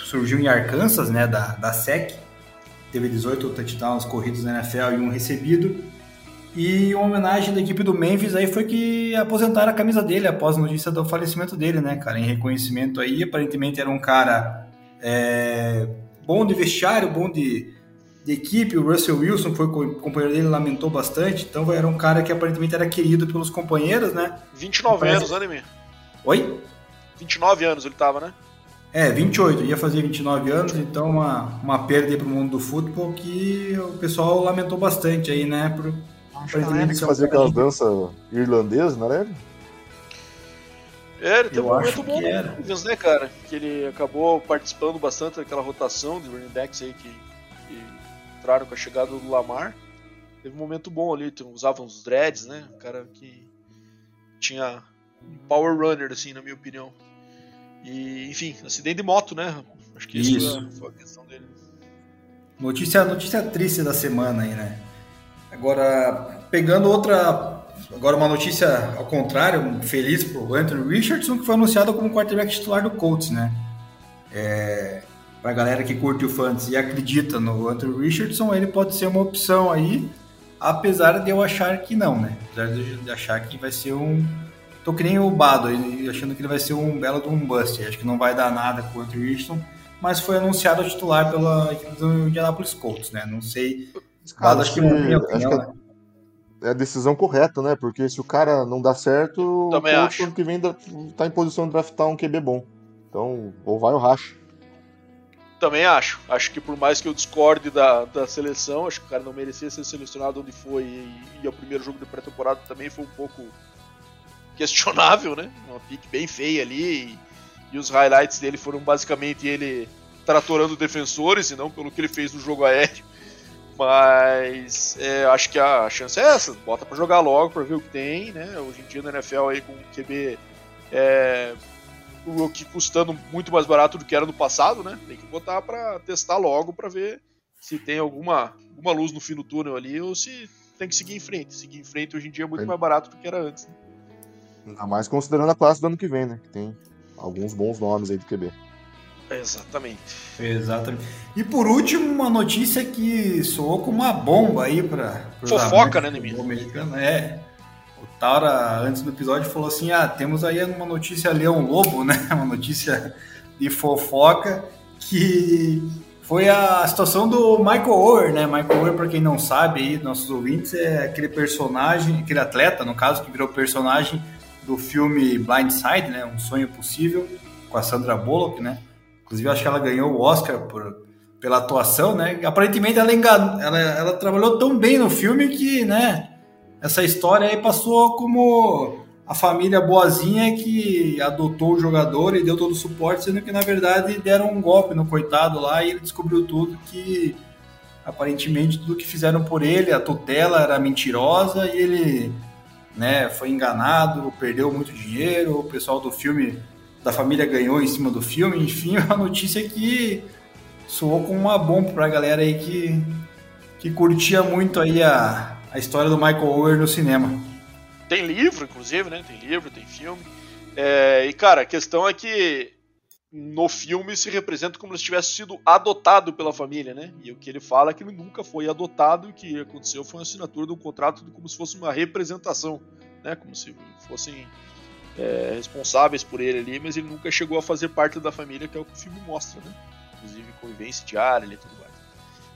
surgiu em Arkansas, né? Da, da SEC teve 18 touchdowns corridos na NFL e um recebido. E uma homenagem da equipe do Memphis aí foi que aposentaram a camisa dele após a notícia do falecimento dele, né, cara? Em reconhecimento aí, aparentemente era um cara é, bom de vestiário, bom de, de equipe. O Russell Wilson foi companheiro dele, lamentou bastante. Então era um cara que aparentemente era querido pelos companheiros, né? 29 parece... anos, né, Oi? 29 anos ele tava, né? É, 28, ia fazer 29 anos, então uma, uma perda para o mundo do futebol que o pessoal lamentou bastante aí, né? Por, Acho que ele fazer aquelas danças irlandesas, não era? É, ele teve um momento bom no né, cara? Que ele acabou participando bastante daquela rotação de running backs aí que, que entraram com a chegada do Lamar. Teve um momento bom ali, usava uns dreads, né? Um cara que tinha um power runner, assim, na minha opinião. E, enfim, acidente de moto, né? Acho que isso, isso foi a questão dele. Notícia, notícia triste da semana aí, né? Agora, pegando outra. Agora, uma notícia ao contrário, feliz pro Anthony Richardson, que foi anunciado como quarterback titular do Colts, né? É, para galera que curte o fantasy e acredita no Anthony Richardson, ele pode ser uma opção aí, apesar de eu achar que não, né? Apesar de achar que vai ser um. Tô que nem o Bado, achando que ele vai ser um belo de um bust. Acho que não vai dar nada com o Anthony Richardson, mas foi anunciado titular pela equipe do Indianapolis Colts, né? Não sei. Cara, Bado, acho que, não opinião, acho que é a decisão correta, né? Porque se o cara não dá certo, Também o ano que vem tá em posição de draftar um QB bom. Então, ou vai ou racha. Também acho. Acho que por mais que eu discorde da, da seleção, acho que o cara não merecia ser selecionado onde foi e, e o primeiro jogo de pré-temporada também foi um pouco questionável, né? Uma pique bem feia ali e, e, os highlights dele foram basicamente ele tratorando defensores e não pelo que ele fez no jogo aéreo. Mas é, acho que a chance é essa, bota para jogar logo para ver o que tem, né? Hoje em dia na NFL aí com o QB é, o rookie custando muito mais barato do que era no passado, né? Tem que botar para testar logo para ver se tem alguma, alguma luz no fim do túnel ali ou se tem que seguir em frente. Seguir em frente hoje em dia é muito é. mais barato do que era antes. Né? Ainda mais considerando a classe do ano que vem, né? Que tem alguns bons nomes aí do QB. Exatamente. Exatamente. E por último, uma notícia que soou como uma bomba aí para fofoca, né, Nemir? Americano. É. O Taura, antes do episódio, falou assim: ah, temos aí uma notícia Leão Lobo, né? Uma notícia de fofoca que foi a situação do Michael Ower, né? Michael Ower, para quem não sabe aí, nossos ouvintes, é aquele personagem, aquele atleta, no caso, que virou personagem do filme Blindside, né? Um Sonho Possível, com a Sandra Bullock, né? Inclusive, acho que ela ganhou o Oscar por, pela atuação, né? Aparentemente, ela, engan... ela, ela trabalhou tão bem no filme que, né? Essa história aí passou como a família boazinha que adotou o jogador e deu todo o suporte, sendo que, na verdade, deram um golpe no coitado lá e ele descobriu tudo que aparentemente tudo que fizeram por ele, a tutela era mentirosa e ele né, foi enganado, perdeu muito dinheiro, o pessoal do filme da família ganhou em cima do filme, enfim, a notícia que soou como uma bomba pra galera aí que, que curtia muito aí a, a história do Michael Ower no cinema. Tem livro, inclusive, né? Tem livro, tem filme. É, e, cara, a questão é que no filme se representa como se tivesse sido adotado pela família, né? E o que ele fala é que ele nunca foi adotado o que aconteceu foi uma assinatura de um contrato como se fosse uma representação, né? Como se fossem é, responsáveis por ele ali, mas ele nunca chegou a fazer parte da família, que é o que o filme mostra, né? Inclusive convivência diária e tudo mais.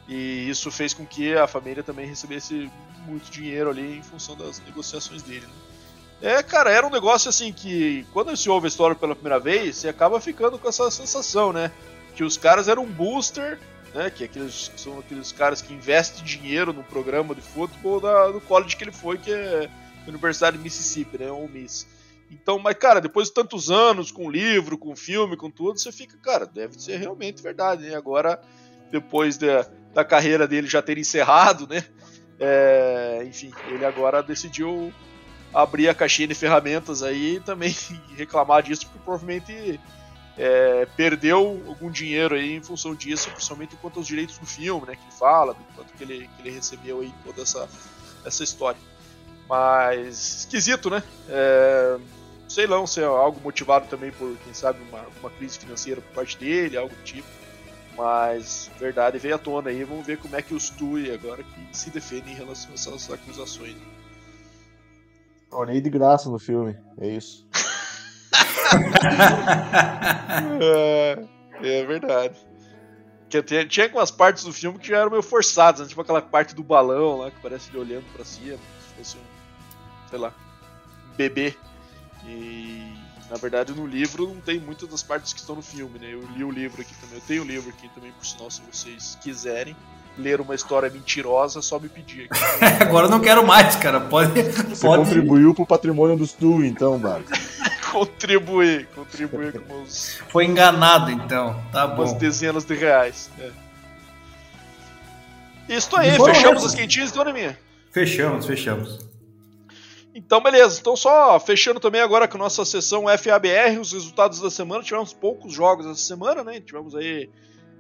E isso fez com que a família também recebesse muito dinheiro ali em função das negociações dele, né? É, cara, era um negócio assim que quando se ouve a história pela primeira vez, você acaba ficando com essa sensação, né? Que os caras eram um booster, né? Que aqueles, são aqueles caras que investem dinheiro no programa de futebol da, do college que ele foi, que é Universidade de Mississippi, né? Ou Miss. Então, mas, cara, depois de tantos anos com livro, com filme, com tudo, você fica, cara, deve ser realmente verdade, né? Agora, depois de, da carreira dele já ter encerrado, né? É, enfim, ele agora decidiu abrir a caixinha de ferramentas aí e também reclamar disso, porque provavelmente é, perdeu algum dinheiro aí em função disso, principalmente quanto aos direitos do filme, né? Que ele fala, quanto que ele, que ele recebeu aí toda essa, essa história. Mas esquisito, né? É, sei lá, se é algo motivado também por, quem sabe, uma, uma crise financeira por parte dele, algo do tipo. Mas verdade veio à tona aí, vamos ver como é que os Tui agora que se defendem em relação a essas acusações. Olhei de graça no filme, é isso. é, é, verdade. Que tinha, tinha algumas partes do filme que já eram meio forçadas, né? tipo aquela parte do balão lá que parece ele olhando para cima, se fosse um, sei lá, um bebê e na verdade no livro não tem muitas das partes que estão no filme, né? Eu li o livro aqui também, eu tenho o livro aqui também, por sinal, se vocês quiserem ler uma história mentirosa, é só me pedir. Agora eu não quero mais, cara. Pode. Você pode... contribuiu pro patrimônio dos Tu, então, Marcos. contribuir, contribuir com os. Foi enganado, então. Tá bom. Umas dezenas de reais. É. Isso aí, fechamos as quentinhas, dona minha. Fechamos, fechamos. Então, beleza. Então, só fechando também agora com a nossa sessão FABR, os resultados da semana. Tivemos poucos jogos essa semana, né? Tivemos aí.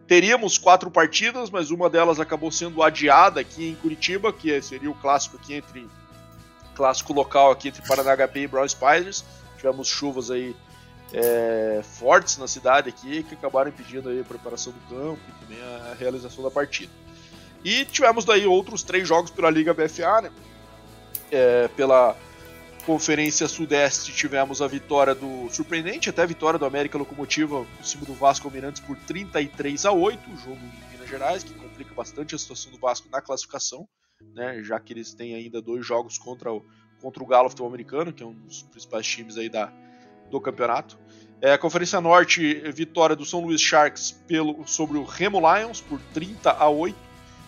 Teríamos quatro partidas, mas uma delas acabou sendo adiada aqui em Curitiba, que seria o clássico aqui entre. Clássico local aqui entre Paraná HP e Brown Spiders. Tivemos chuvas aí é, fortes na cidade aqui que acabaram impedindo aí a preparação do campo e também a realização da partida. E tivemos daí outros três jogos pela Liga BFA, né? É, pela Conferência Sudeste tivemos a vitória do surpreendente, até a vitória do América Locomotiva em cima do Vasco Almirantes por 33 a 8, jogo em Minas Gerais, que complica bastante a situação do Vasco na classificação, né, já que eles têm ainda dois jogos contra o, contra o Galo Futebol Americano, que é um dos principais times aí da, do campeonato. É, Conferência Norte, vitória do São Luís Sharks pelo, sobre o Remo Lions por 30 a 8.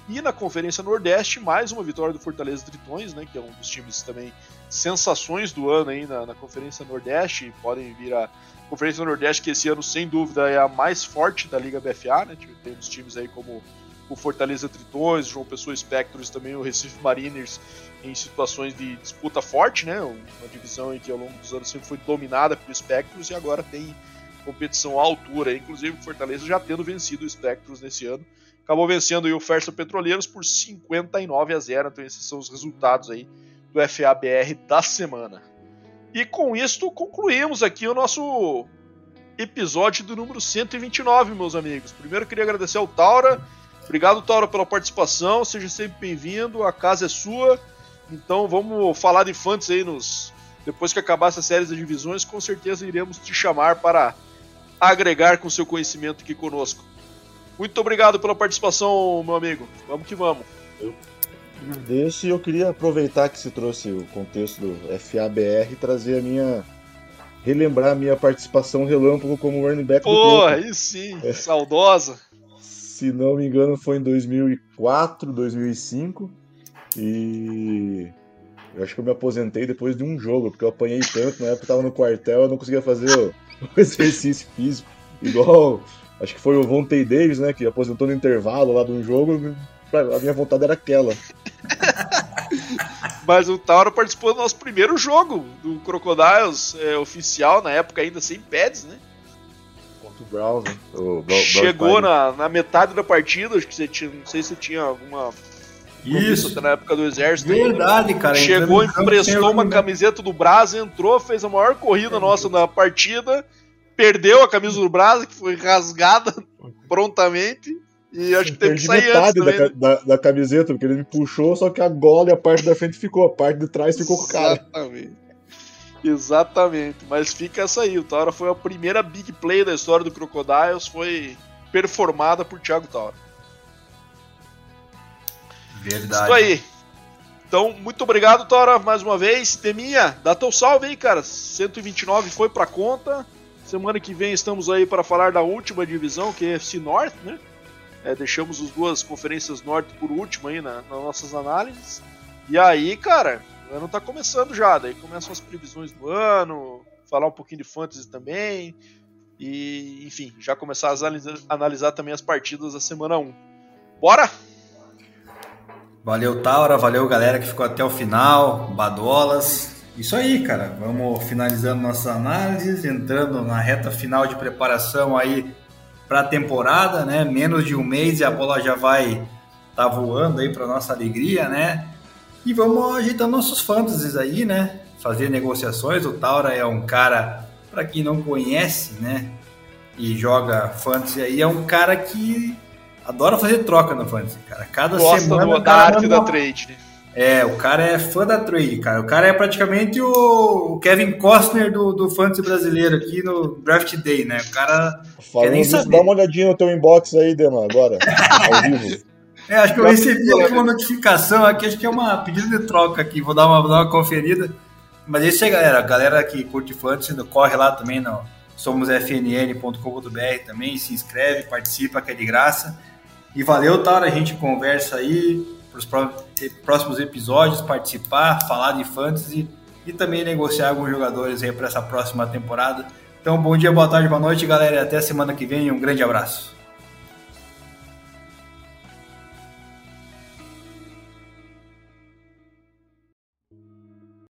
E na Conferência Nordeste, mais uma vitória do Fortaleza Tritões, né, que é um dos times também sensações do ano aí na, na Conferência Nordeste. Podem vir a Conferência Nordeste, que esse ano, sem dúvida, é a mais forte da Liga BFA. Né? Temos times aí como o Fortaleza Tritões, João Pessoa Spectros, também o Recife Mariners em situações de disputa forte, né? Uma divisão que ao longo dos anos sempre foi dominada pelo Spectros e agora tem competição à altura. Inclusive o Fortaleza já tendo vencido o Spectros nesse ano acabou vencendo o Fersa Petroleiros por 59 a 0. Então esses são os resultados aí do FABR da semana. E com isto concluímos aqui o nosso episódio do número 129, meus amigos. Primeiro queria agradecer ao Taura. Obrigado, Taura, pela participação. Seja sempre bem-vindo. A casa é sua. Então vamos falar de Fantasy aí nos depois que acabar essa série de divisões, com certeza iremos te chamar para agregar com seu conhecimento aqui conosco. Muito obrigado pela participação, meu amigo. Vamos que vamos. Eu agradeço e eu queria aproveitar que você trouxe o contexto do FABR e trazer a minha. relembrar a minha participação relâmpago como running back Pô, do Porra, aí sim, é. saudosa. Se não me engano, foi em 2004, 2005. E eu acho que eu me aposentei depois de um jogo, porque eu apanhei tanto, na época eu tava no quartel, eu não conseguia fazer o exercício físico. Igual Acho que foi o Vontae Davis, né? Que aposentou no intervalo lá de um jogo. A minha vontade era aquela. Mas o Tauro participou do nosso primeiro jogo do Crocodiles é, oficial, na época ainda sem pads, né? Contra o Browns, né? O Chegou na, na metade da partida, acho que você tinha. Não sei se tinha alguma isso. na época do exército. Verdade, cara. Chegou, emprestou uma camiseta do Brás, entrou, fez a maior corrida nossa na partida perdeu a camisa do Brasa, que foi rasgada prontamente. E acho que teve que sair metade antes da, da, da, camiseta, porque ele me puxou, só que a gola e a parte da frente ficou, a parte de trás ficou com o cara. Exatamente. Exatamente. Mas fica essa aí. O Taura foi a primeira big play da história do Crocodiles, foi performada por Thiago Taura. Verdade. Isso aí. Então, muito obrigado, Taura, mais uma vez. Teminha, dá teu salve aí, cara. 129 foi pra conta. Semana que vem estamos aí para falar da última divisão, que é FC North, né? É, deixamos as duas conferências Norte por último aí na, nas nossas análises. E aí, cara, o ano tá começando já, daí começam as previsões do ano, falar um pouquinho de fantasy também. E, enfim, já começar a analisar também as partidas da semana 1. Bora? Valeu, Taura, valeu galera que ficou até o final, Badolas, isso aí, cara. Vamos finalizando nossas análises, entrando na reta final de preparação aí para a temporada, né? Menos de um mês e a bola já vai tá voando aí para nossa alegria, né? E vamos ajeitando nossos fantasies aí, né? Fazer negociações. O Taura é um cara, para quem não conhece, né? E joga fantasy aí, é um cara que adora fazer troca no fantasy, cara. Cada Gosta semana. Do, da arte da trade, né? É, o cara é fã da trade, cara. O cara é praticamente o Kevin Costner do, do fantasy brasileiro aqui no Draft Day, né? O cara Falando nem saber. Dá uma olhadinha no teu inbox aí, Dema, agora, ao vivo. É, acho que eu recebi uma notificação aqui, acho que é uma pedido de troca aqui, vou dar uma, vou dar uma conferida. Mas é isso aí, galera. A galera que curte fantasy, corre lá também no somosfnn.com.br também, se inscreve, participa, que é de graça. E valeu, Taura, a gente conversa aí para os próximos episódios, participar, falar de fantasy e também negociar alguns jogadores aí para essa próxima temporada. Então, bom dia, boa tarde, boa noite, galera, até a semana que vem. Um grande abraço.